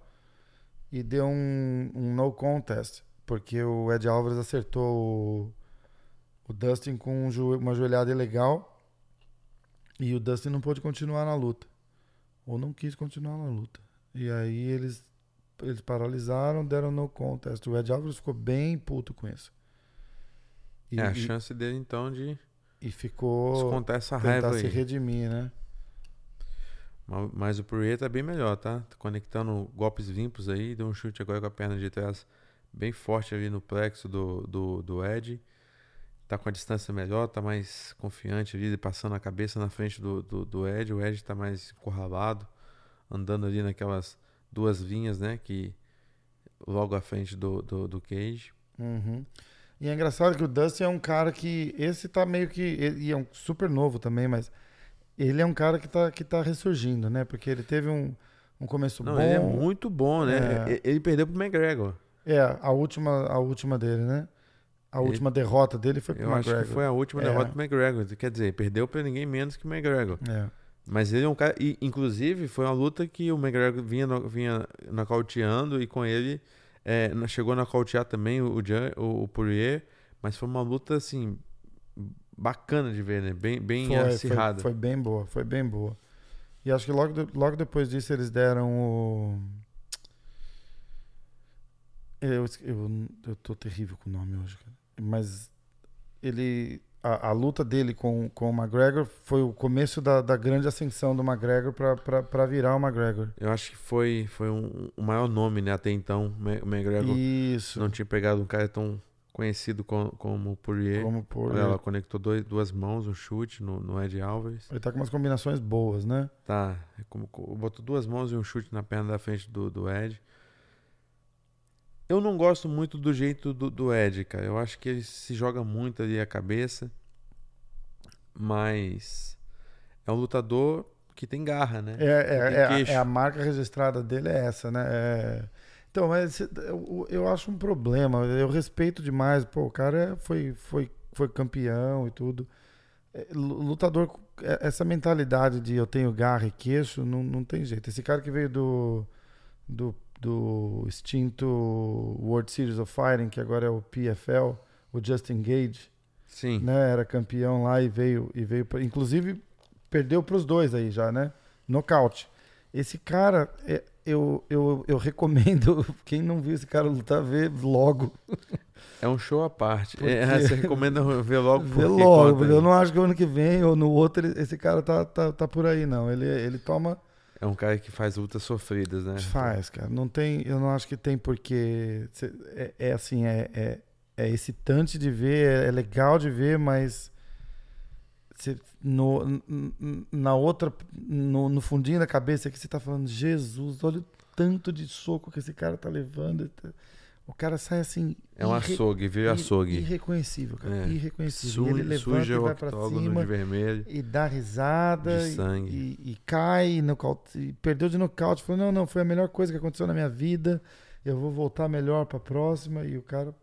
e deu um, um no contest, porque o Ed Álvares acertou o, o Dustin com um uma joelhada ilegal e o Dustin não pôde continuar na luta. Ou não quis continuar na luta. E aí eles, eles paralisaram, deram no contest. O Ed Álvares ficou bem puto com isso. E, É a e- chance dele então de e ficou descontar essa raiva tentar se aí. redimir, né? Ma- Mas o Poirier tá bem melhor, tá? Tá conectando golpes limpos aí. Deu um chute agora com a perna de trás bem forte ali no plexo do, do, do Ed. Tá com a distância melhor, tá mais confiante ali, passando a cabeça na frente do, do, do Ed. O Ed tá mais encurralado, andando ali naquelas duas linhas, né? Que logo à frente do, do, do Cage. Uhum. E é engraçado que o Dustin é um cara que. Esse tá meio que. ele- E é um super novo também, mas. Ele é um cara que tá, que tá ressurgindo, né? Porque ele teve um, um começo Não, bom. ele é muito bom, né? É. Ele perdeu pro McGregor. É, a última, a última dele, né? A Ele- última derrota dele foi pro Eu acho McGregor. que foi a última É. derrota do McGregor. Quer dizer, perdeu pra ninguém menos que o McGregor. É. Mas ele é um cara. E, inclusive, foi uma luta que o McGregor vinha, vinha nocauteando e com ele é, chegou a nocautear também o, o, o Poirier. Mas foi uma luta, assim, bacana de ver, né? Bem, bem Foi, foi, acirrada. foi bem boa, foi bem boa. E acho que logo, de- logo depois disso eles deram o. Eu, eu, eu tô terrível com o nome hoje, cara. Mas ele. a, a, luta dele com, com o McGregor foi o começo da, da grande ascensão do McGregor para virar o McGregor. Eu acho que foi, foi um, o maior nome, né? Até então, o McGregor Isso. não tinha pegado um cara tão conhecido com, como Poirier. Como Poirier. Ela conectou dois, duas mãos, um chute no, no Ed Alves. Ele tá com umas combinações boas, né? Tá. É como, botou duas mãos e um chute na perna da frente do, do Ed. Eu não gosto muito do jeito do, do Ed, cara. Eu acho que ele se joga muito ali a cabeça. Mas é um lutador que tem garra, né? É, é, é, a, é a, marca registrada dele é essa, né? É... Então, mas eu, eu acho um problema. Eu respeito demais. Pô, o cara foi, foi, foi campeão e tudo. É, lutador, é, essa mentalidade de eu tenho garra e queixo, não, não tem jeito. Esse cara que veio do, do do extinto World Series of Fighting, que agora é o PFL, o Justin Gage. Sim. Né, era campeão lá e veio e veio pra, inclusive perdeu para os dois aí já, né? Nocaute. Esse cara é, eu, eu, eu recomendo quem não viu esse cara lutar ver logo. É um show à parte. Porque... É, você recomenda ver logo Ver logo, eu não acho que o ano que vem ou no outro esse cara tá, tá, tá por aí não. Ele ele toma é um cara que faz lutas sofridas, né? Faz, cara. Não tem, eu não acho que tem porque é, é assim, é, é, é, excitante de ver, é, é legal de ver, mas no, na outra, no, no, fundinho da cabeça que você tá falando, Jesus, olha o tanto de soco que esse cara tá levando. O cara sai assim. É um irre... açougue, vira açougue. Irreconhecível, cara. É. Irreconhecível. Su, ele levanta suja e vai pra cima. De vermelho, e dá risada. De sangue. E, e, cai, nocaute, e perdeu de nocaute. Falou: não, não, foi a melhor coisa que aconteceu na minha vida. Eu vou voltar melhor pra próxima. E o cara.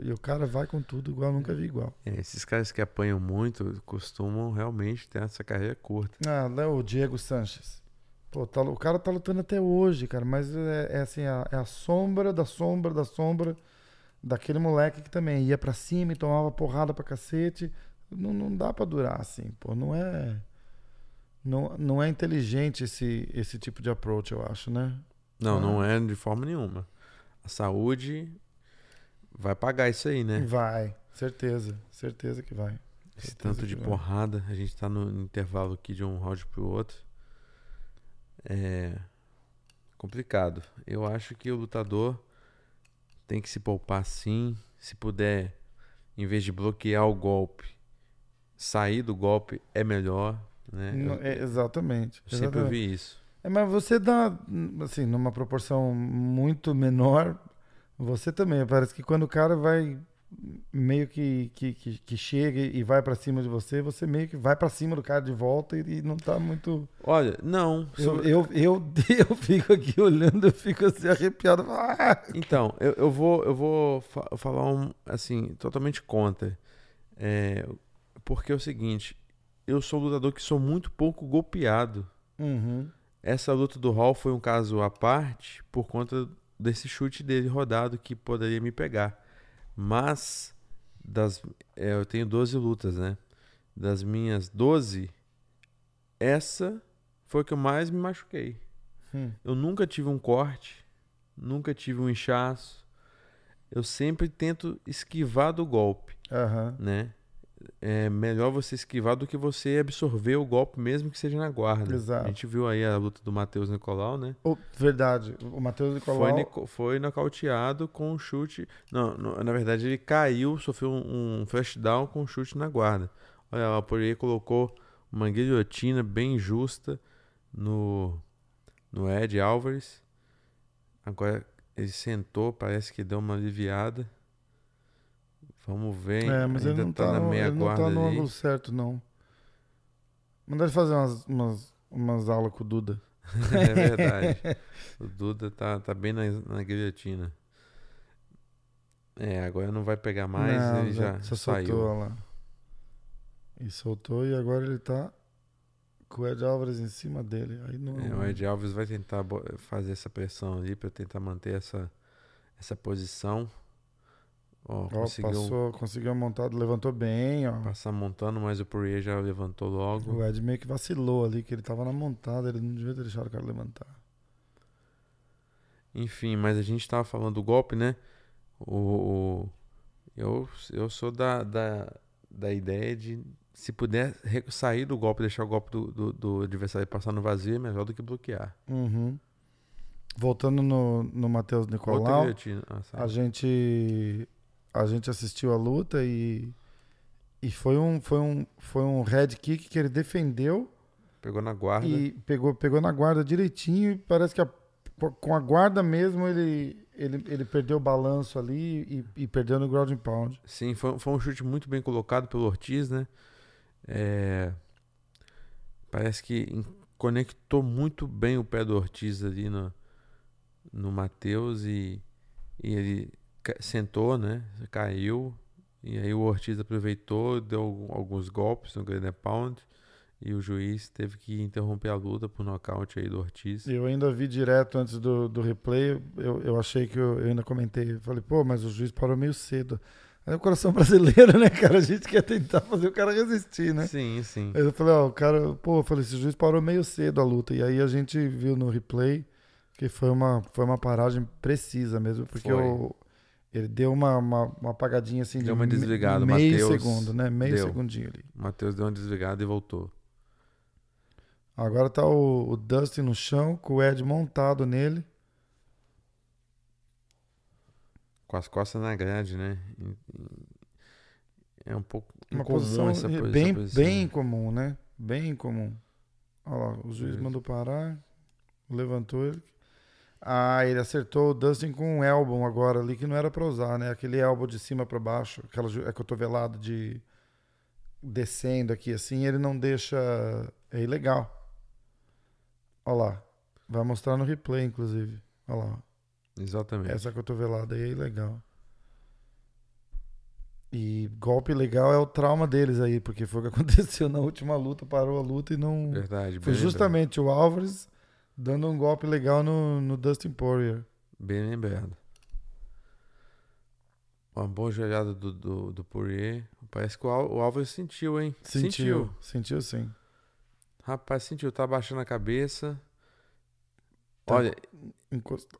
E o cara vai com tudo igual, nunca vi igual. É, esses caras que apanham muito costumam realmente ter essa carreira curta. Ah, é o Diego Sanches. Pô, tá, o cara tá lutando até hoje, cara, mas é, é assim, a, é a sombra da sombra da sombra daquele moleque que também ia para cima e tomava porrada pra cacete. Não, não dá para durar assim, pô, não é não, não é inteligente esse, esse tipo de approach, eu acho, né? Não, não é de forma nenhuma. A saúde vai pagar isso aí, né? Vai, certeza, certeza que vai. Esse certeza tanto de vai. porrada, a gente tá no intervalo aqui de um round pro outro é complicado. Eu acho que o lutador tem que se poupar sim. Se puder, em vez de bloquear o golpe, sair do golpe é melhor. Né? Eu, é, exatamente. Eu sempre ouvi isso. É, mas você dá, assim, numa proporção muito menor, você também. Parece que quando o cara vai meio que, que, que, que chega e vai para cima de você, você meio que vai para cima do cara de volta e, e, não tá muito. Olha, não. Eu, eu, eu, eu, fico aqui olhando, eu fico assim arrepiado. Ah! Então, eu, eu vou, eu vou fa falar um, assim, totalmente contra. É, porque é o seguinte, eu sou um lutador que sou muito pouco golpeado. Uhum. Essa luta do Hall foi um caso à parte por conta desse chute dele rodado que poderia me pegar. Mas das é, eu tenho 12 lutas, né? Das minhas 12, essa foi que eu mais me machuquei. Hum. Eu nunca tive um corte, nunca tive um inchaço. Eu sempre tento esquivar do golpe, uhum. né? É melhor você esquivar do que você absorver o golpe, mesmo que seja na guarda. Exato. A gente viu aí a luta do Matheus Nicolau, né? Oh, verdade. O Matheus Nicolau. Foi, foi nocauteado com um chute. Não, não, na verdade, ele caiu, sofreu um, um flash down com um chute na guarda. Olha, o Poirier colocou uma guilhotina bem justa no, no Ed Álvares. Agora ele sentou, parece que deu uma aliviada. Vamos ver. É, mas ele não tá, tá na no, meia ele não tá no ângulo certo, não. Mandar ele fazer umas, umas, umas aulas com o Duda. é verdade. o Duda tá, tá bem na, na guilhotina. É, agora não vai pegar mais, não, ele já, já saiu. Soltou lá. E soltou e agora ele tá com o Ed Alves em cima dele. Aí não... É, o Ed Alves vai tentar fazer essa pressão ali para tentar manter essa, essa posição. Ó, conseguiu, passou, conseguiu montar, levantou bem, ó. Passar montando, mas o Poirier já levantou logo. O Ed meio que vacilou ali, que ele tava na montada, ele não devia ter deixado o cara levantar. Enfim, mas a gente tava falando do golpe, né? O, o eu, eu sou da, da, da ideia de se puder sair do golpe, deixar o golpe do, do, do adversário passar no vazio, é melhor do que bloquear. Uhum. Voltando no, no Matheus Nicolau. Ah, a gente a gente assistiu a luta e e foi um foi um foi um head kick que ele defendeu Pegou na guarda. e pegou pegou na guarda direitinho e parece que a- com a guarda mesmo ele ele, ele perdeu o balanço ali e, e perdeu no ground and pound. Sim, foi, foi um chute muito bem colocado pelo Ortiz, né? É, parece que conectou muito bem o pé do Ortiz ali no, no Matheus e, e ele sentou, né? Caiu. E aí o Ortiz aproveitou, deu alguns golpes no Grand Pound e o juiz teve que interromper a luta por nocaute aí do Ortiz. Eu ainda vi direto antes do, do replay, eu, eu achei que eu, eu ainda comentei, falei, pô, mas o juiz parou meio cedo. Aí o coração brasileiro, né, cara? A gente quer tentar fazer o cara resistir, né? Sim, sim. Aí eu falei, ó, o cara, pô, eu falei, esse juiz parou meio cedo a luta. E aí a gente viu no replay que foi uma, foi uma paragem precisa mesmo, porque Foi. o, ele deu uma, uma, uma apagadinha assim de Deu uma desligada, o meio Matheus segundo, né? Meio deu. segundinho ali. O Matheus deu uma desligada e voltou. Agora tá o, o Dustin no chão, com o Ed montado nele. Com as costas na grade, né? É um pouco Uma incomum posição essa, po- essa bem, posição. bem comum, né? Bem comum. Olha lá, o Juiz. mandou parar, levantou ele. Ah, ele acertou o Dustin com um elbow agora ali que não era pra usar, né? Aquele elbow de cima pra baixo, aquela é cotovelado de descendo aqui assim, ele não deixa. É ilegal. Olha lá. Vai mostrar no replay, inclusive. Olha lá. Exatamente. Essa cotovelada aí é ilegal. E golpe legal é o trauma deles aí, porque foi o que aconteceu na última luta, parou a luta e não. Verdade. Foi justamente o Álvares dando um golpe legal no, no Dustin Poirier. Bem lembrado. Uma boa jogada do, do, do Poirier. Parece que o, Al- o Álvares sentiu, hein? Sentiu. Sentiu sim. Rapaz, sentiu. Tá abaixando a cabeça. Tá Olha,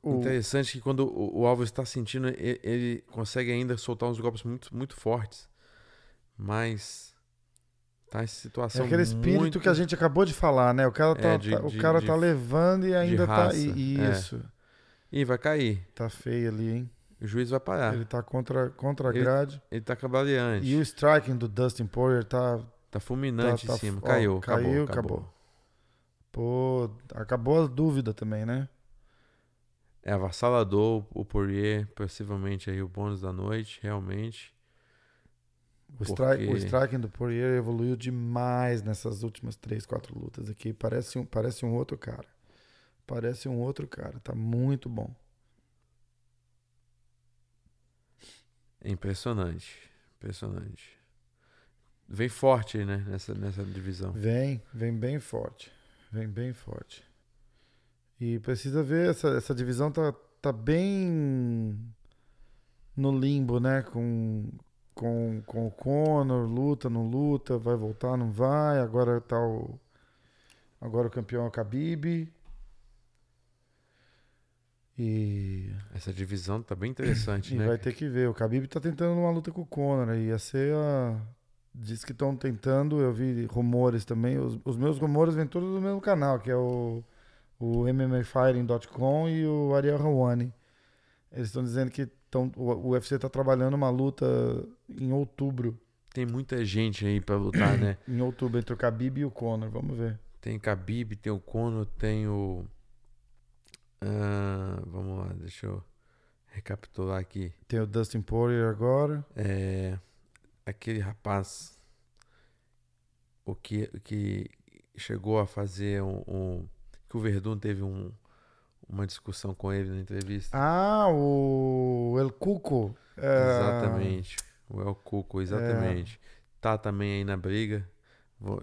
interessante que quando o, o Álvares está sentindo, ele, ele consegue ainda soltar uns golpes muito, muito fortes. Mas tá em É situação aquele espírito muito... que a gente acabou de falar, né? O cara tá, É, de- tá- o de- cara de- tá levando e ainda tá. raça, e- é. Isso. Ih, vai cair. Tá feio ali, hein? O juiz vai parar. Ele tá contra, contra a grade. Ele tá cavaleante. E o striking do Dustin Poirier tá, Tá fulminante Tá- tá- em cima. ó, Caiu, caiu, acabou, acabou. Pô, acabou a dúvida também, né? É avassalador o Poirier, possivelmente aí o bônus da noite, realmente. O, strike, o striking do Poirier evoluiu demais nessas últimas três, quatro lutas aqui. Parece um, parece um outro cara. Parece um outro cara. Tá muito bom. Impressionante. Impressionante. Vem forte né? Nessa, nessa divisão. Vem, vem bem forte. Vem bem forte. E precisa ver, essa, essa divisão tá, tá bem no limbo, né? Com, com, com o Conor, luta, não luta, vai voltar, não vai. Agora tá o. Agora o campeão é o Khabib. E, Essa divisão tá bem interessante, e né? vai ter que ver. O Khabib tá tentando uma luta com o Conor. aí Ia ser a. Diz que estão tentando, eu vi rumores também. Os, os meus rumores vêm todos do mesmo canal, que é o, o MMAfighting.com e o Ariel Hawani. Eles estão dizendo que tão, o, o UFC está trabalhando uma luta em outubro. Tem muita gente aí pra lutar, né? Em outubro, entre o Khabib e o Conor. Vamos ver. Tem Khabib, tem o Conor, tem o... Ah, vamos lá, deixa eu recapitular aqui. Tem o Dustin Poirier agora. É, aquele rapaz o que, que chegou a fazer um, um- que o Verdun teve um, uma discussão com ele na entrevista. Ah, o El Cuco. É, Exatamente. O El Cuco, exatamente. Tá também aí na briga. Vou-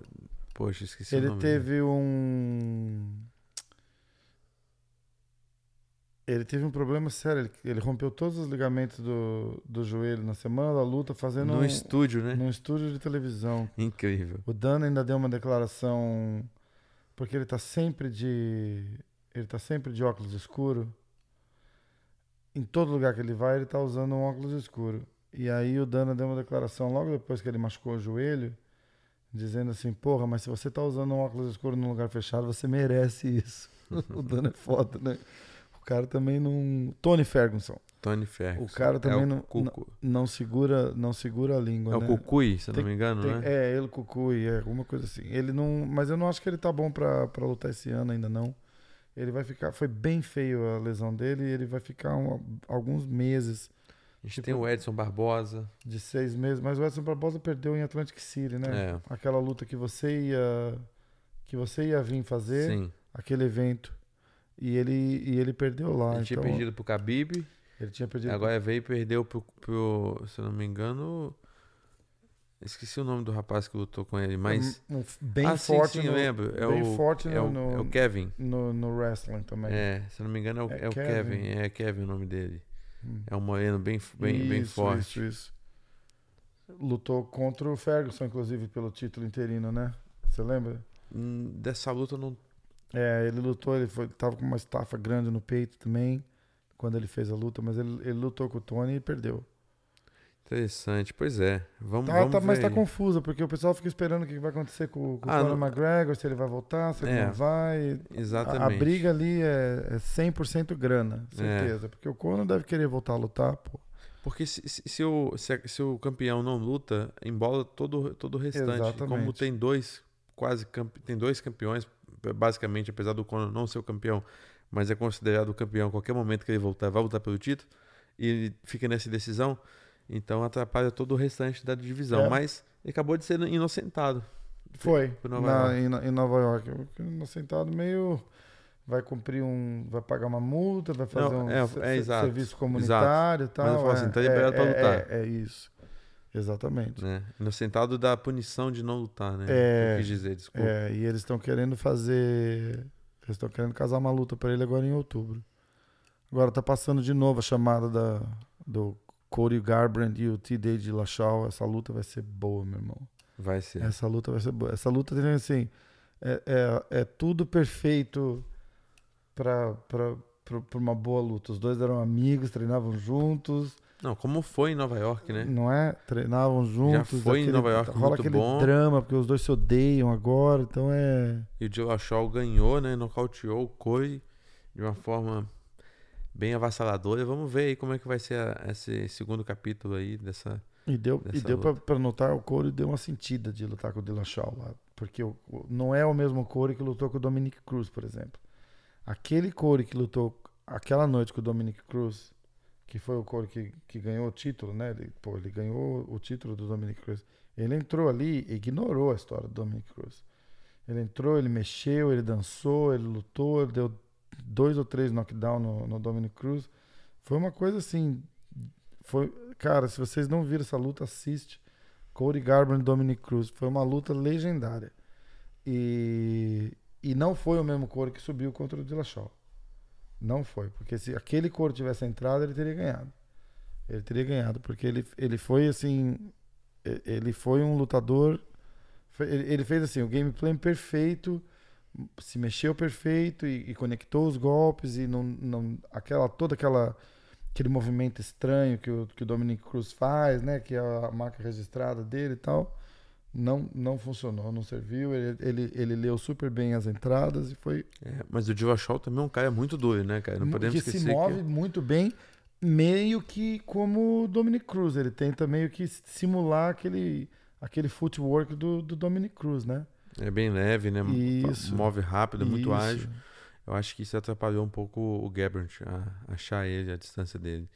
Poxa, esqueci o Ele nome. teve um. Ele teve um problema sério. Ele, ele rompeu todos os ligamentos do, do joelho na semana da luta, fazendo No um, estúdio, né? num estúdio de televisão. Incrível. O Dan ainda deu uma declaração. Porque ele tá sempre de. Ele tá sempre de óculos escuro. Em todo lugar que ele vai, ele tá usando um óculos escuro. E aí o Dana deu uma declaração logo depois que ele machucou o joelho, dizendo assim, porra, mas se você tá usando um óculos escuro num lugar fechado, você merece isso. o Dana é foda, né? O cara também não. Tony Ferguson. Tony Ferguson. O cara também é o não, Cucu. não segura, não segura a língua. É o né? Cucuy, se Tem- não me engano, Tem- né? É, ele, Cucuy, é alguma coisa assim. Ele não, mas eu não acho que ele tá bom pra lutar esse ano ainda não. Ele vai ficar, foi bem feio a lesão dele e ele vai ficar um- alguns meses, A gente tipo- tem o Edson Barbosa. de seis meses. Mas o Edson Barbosa perdeu em Atlantic City, né? É, Aquela luta que você ia, que você ia vir fazer, sim. aquele evento. E ele, e ele perdeu lá. Ele tinha então, perdido pro Khabib, Ele tinha perdido. agora veio e perdeu pro, pro, se eu não me engano, esqueci o nome do rapaz que lutou com ele, mas... um, um bem ah, sim, forte sim, eu no, lembro. É bem o, forte é, no, o, no, é o Kevin. no, no wrestling também. É, se eu não me engano é o, É é o Kevin. Kevin. É Kevin o nome dele. Hum. É um moreno bem, bem, bem Isso, forte. Isso, isso. Lutou contra o Ferguson, inclusive, pelo título interino, né? Você lembra? Hum, Dessa luta não. É, ele lutou, ele foi, tava com uma estafa grande no peito também, quando ele fez a luta, mas ele, ele lutou com o Tony e perdeu. Interessante, pois é. Vamos, Tá, vamos tá, mas tá confusa, porque o pessoal fica esperando o que vai acontecer com, com Ah, o Conor não- McGregor, se ele vai voltar, se ele É, não vai. A, Exatamente. a briga ali é, é 100% grana, É. certeza. Porque o Conor deve querer voltar a lutar, pô. Porque se, se, se o, se, a- se o campeão não luta, embola todo, todo o restante. Exatamente. Como tem dois, quase tem dois campeões, basicamente, apesar do Conor não ser o campeão, mas é considerado o campeão a qualquer momento que ele voltar, vai lutar pelo título, e ele fica nessa decisão, então atrapalha todo o restante da divisão. É. Mas ele acabou de ser inocentado. Foi, Nova na- York. em, Nova York. Sentado meio. Vai cumprir um. Vai pagar uma multa, vai fazer Não, um é, é, se- serviço comunitário e tal. Mas eu falo é, assim, tá é, liberado pra é, lutar. É, é isso. Exatamente. Né? Inocentado da punição de não lutar, né? É, Eu quis dizer, desculpa. É, e eles estão querendo fazer. Eles estão querendo casar uma luta pra ele agora em outubro. Agora tá passando de novo a chamada da, do Cody Garbrandt e o T-Day de Lachal. Essa luta vai ser boa, meu irmão. Vai ser. Essa luta vai ser boa. Essa luta tem assim. É, é, é tudo perfeito pra, pra, pra, pra uma boa luta. Os dois eram amigos, treinavam juntos, Não, como foi em Nova York, né? não é? Treinavam juntos. foi em Nova York, rola muito aquele bom. drama, porque os dois se odeiam agora, então é. E o Dillashaw ganhou, né? Nocauteou o Corey de uma forma bem avassaladora. Vamos ver aí como é que vai ser a- esse segundo capítulo aí dessa. E deu, e Dessa deu pra, luta. pra notar, o Corey deu uma sentida de lutar com o Dylan Shaw lá. Porque o- não é o mesmo Corey que lutou com o Dominic Cruz, por exemplo. Aquele Corey que lutou aquela noite com o Dominic Cruz, que foi o Corey que, que ganhou o título, né? Ele, pô, ele ganhou o título do Dominic Cruz. Ele entrou ali e ignorou a história do Dominic Cruz. Ele entrou, ele mexeu, ele dançou, ele lutou, ele deu dois ou três knockdown no, no Dominic Cruz. Foi uma coisa assim. Foi, cara, se vocês não viram essa luta, assiste. Cody Garbrandt e Dominic Cruz. Foi uma luta legendária. E, e não foi o mesmo Cody que subiu contra o Dillashaw. Não foi, porque se aquele Cody tivesse entrado, ele teria ganhado. Ele teria ganhado, porque ele, ele foi assim, ele foi um lutador, ele fez assim, o gameplay perfeito, se mexeu perfeito e, e conectou os golpes e não, não aquela toda aquela aquele movimento estranho que o, que o Dominic Cruz faz, né, que é a marca registrada dele e tal, não não funcionou, não serviu. Ele, ele, ele leu super bem as entradas e foi É, mas o Dillashaw também é um cara muito duro, né, cara? Não podemos que esquecer se move que muito bem, meio que como o Dominic Cruz. Ele tenta meio que simular aquele, aquele footwork do, do Dominic Cruz, né? É bem leve, né? Isso. Move rápido, é muito Isso. ágil. Eu acho que isso atrapalhou um pouco o Gabbert a achar ele, a distância dele.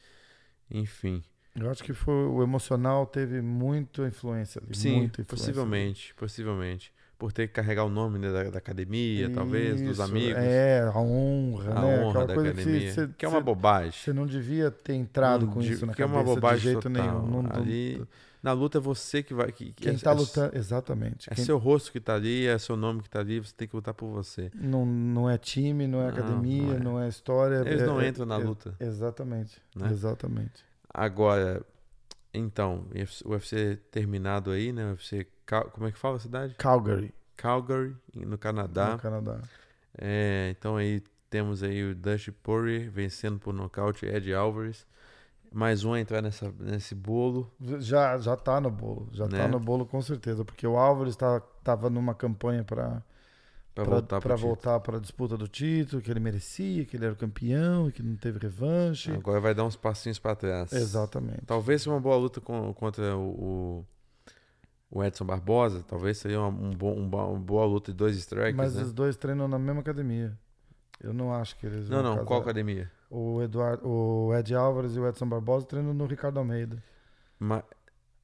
Enfim. Eu acho que foi, o emocional teve muita influência ali. Sim, muita influência possivelmente, possivelmente. Por ter que carregar o nome né, da, da academia, talvez, dos Isso, amigos. É, a honra, a né? honra Aquela da coisa academia. que você, que é uma bobagem. você não devia ter entrado Não com di- isso na que é cabeça uma bobagem de jeito total. nenhum. Não- não- Ali, na luta é você que vai. Que, que quem é, tá é- lutando, exatamente. É Quem- seu rosto que tá ali, é seu nome que tá ali, você tem que lutar por você. Não, não é time, não é Não, academia, não não é. é, história. Eles é- não é- entram na é- luta. Exatamente. Né? Exatamente. Agora, então, o UFC terminado aí, né? O UFC, como é que fala a cidade? Calgary, Calgary, no Canadá. no Canadá. É, então aí temos aí o Dusty Poirier vencendo por nocaute Ed Alvarez. Mais um a entrar nessa, nesse bolo. Já, já tá no bolo. Já Né? tá no bolo com certeza. Porque o Álvares tá, tava numa campanha para pra- voltar para a disputa do título, que ele merecia, que ele era o campeão, que não teve revanche. Agora vai dar uns passinhos pra trás. Exatamente. Talvez seja uma boa luta com- contra o, o, Edson Barbosa. Talvez seria uma, um bom, um uma boa luta de dois strikers, Mas né? os dois treinam na mesma academia. Eu não acho que eles Não, não. Qual casar. academia? O, Eduardo, o Ed Álvares e o Edson Barbosa treinam no Ricardo Almeida. Ma-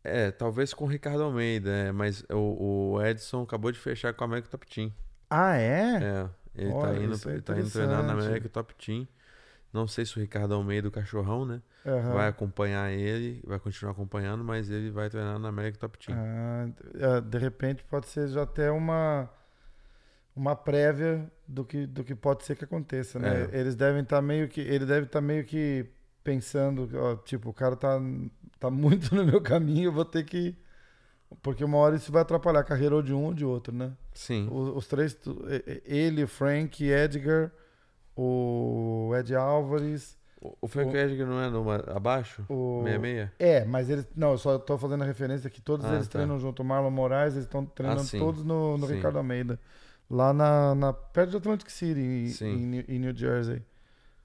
é, talvez com o Ricardo Almeida, é, mas o, o Edson acabou de fechar com a América Top Team. Ah, é? É, ele Olha, tá indo, é ele tá indo treinar na. América Top Team. Não sei se o Ricardo Almeida, o cachorrão, né? Aham. Vai acompanhar ele, vai continuar acompanhando, mas ele vai treinar na América Top Team. Ah, é, de repente pode ser já até uma uma prévia do que, do que pode ser que aconteça, né? É. Eles devem estar meio que ele deve estar meio que pensando, ó, tipo, o cara tá tá muito no meu caminho, eu vou ter que porque uma hora isso vai atrapalhar a carreira ou de um ou de outro, né? Sim. Os, os três, ele, o Frank, Edgar, o Ed Álvares, O, Frank o- Edgar não é numa, abaixo? o 66? É, mas eles. Não, eu só tô fazendo a referência que todos Ah, eles tá. treinam junto. O Marlon Moraes, eles estão treinando Ah, todos no, no. Ricardo Almeida. Lá na, na, perto de Atlantic City, em, em, New- Jersey.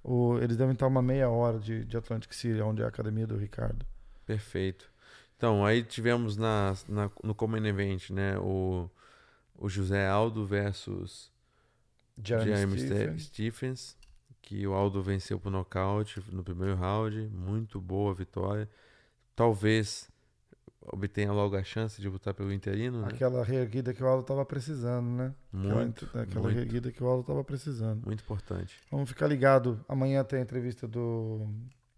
O, eles devem estar uma meia hora de, de Atlantic City, onde é a academia do Ricardo. Perfeito. Então, aí tivemos na, na- no Common Event, né? O, o José Aldo versus Jeremy, Jeremy Stephens. Ste- Stephens, que o Aldo venceu por nocaute no primeiro round. Muito boa vitória. Talvez obtenha logo a chance de lutar pelo interino, né? Aquela reerguida que o Aldo tava precisando, né? Aquela, Muito, aquela muito. reerguida que o Aldo tava precisando. muito importante. Vamos ficar ligado. Amanhã tem a entrevista do,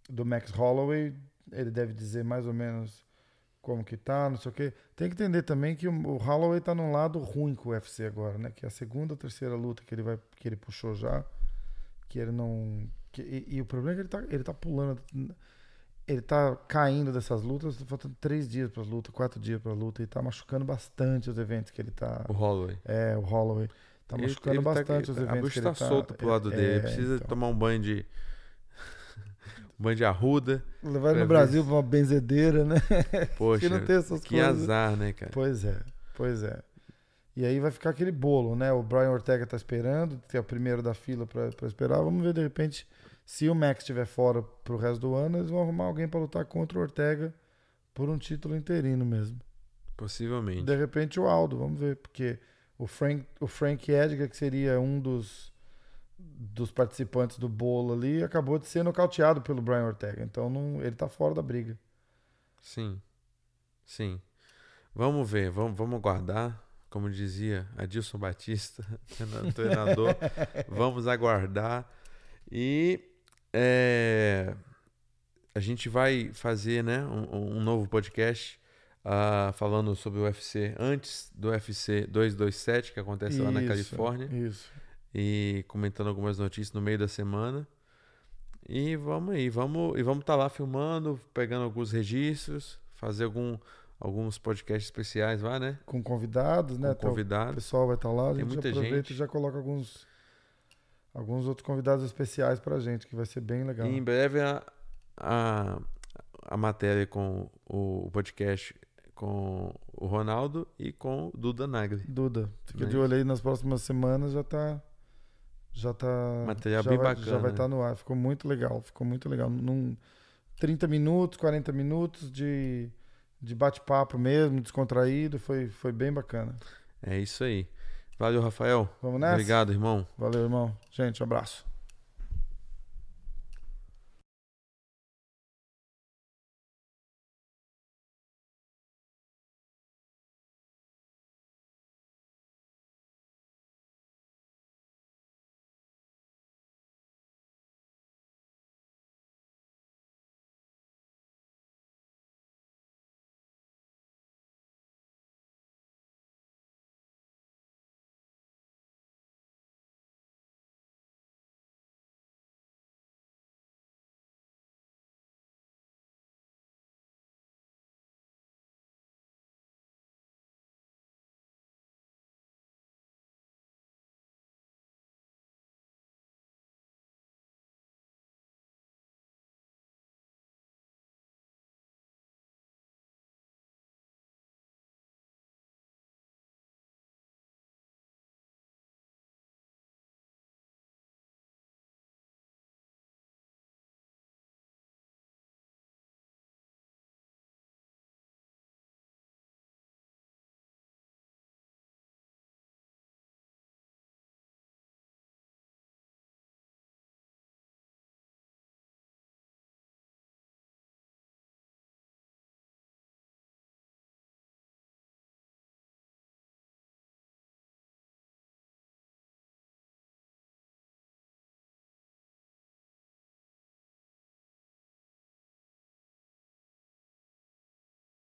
do Max Holloway. Ele deve dizer mais ou menos como que tá, não sei o quê. Tem que entender também que o, o Holloway tá num lado ruim com o UFC agora, né? Que é a segunda ou terceira luta que ele vai que ele puxou já, que ele não que- e, e o problema é que ele tá ele tá pulando ele tá caindo dessas lutas, faltando três dias para luta, quatro dias para luta e tá machucando bastante os eventos que ele tá. O Holloway. É, o Holloway tá Ele- machucando ele tá- bastante os a eventos bucha que tá tá. solta pro lado é, dele. Ele precisa então. tomar um banho de. um banho de arruda. Levar no Brasil pra uma benzedeira, né? Poxa, não tem essas que coisas. azar, né, cara? Pois é, pois é. E aí vai ficar aquele bolo, né? O Brian Ortega tá esperando, que é o primeiro da fila pra esperar. Vamos ver, de repente, se o Max estiver fora pro resto do ano, eles vão arrumar alguém pra lutar contra o Ortega por um título interino mesmo. Possivelmente. De repente o Aldo, vamos ver, porque o Frank, o Frank Edgar, que seria um dos, dos participantes do bolo ali, acabou de ser nocauteado pelo Brian Ortega. Então não, ele tá fora da briga. Sim. Sim. Vamos ver, vamos, vamos aguardar. Como dizia Adilson Batista, treinador, vamos aguardar. E é, a gente vai fazer né, um, um novo podcast ah, falando sobre o UFC antes do UFC 227, que acontece lá na Isso, Califórnia. Isso. e comentando algumas notícias no meio da semana. E vamos aí, vamos e vamos estar lá filmando, pegando alguns registros, fazer algum, alguns podcasts especiais lá, né? Com convidados, né? Com o convidados. pessoal vai estar lá, a Tem gente muita aproveita gente. e já coloca alguns alguns outros convidados especiais pra gente, que vai ser bem legal. E em breve a, a, a matéria com o, o podcast com o Ronaldo e com o Duda Nagli. Duda, fica Né? de olho aí nas próximas semanas, já tá já tá Material já bem vai, bacana, Já vai né? estar no ar, ficou muito legal, ficou muito legal. Num 30 minutos, 40 minutos de de bate-papo mesmo, descontraído, foi foi bem bacana. É isso aí. Valeu, Rafael. Vamos nessa? Obrigado, irmão. Valeu, irmão. Gente, um abraço.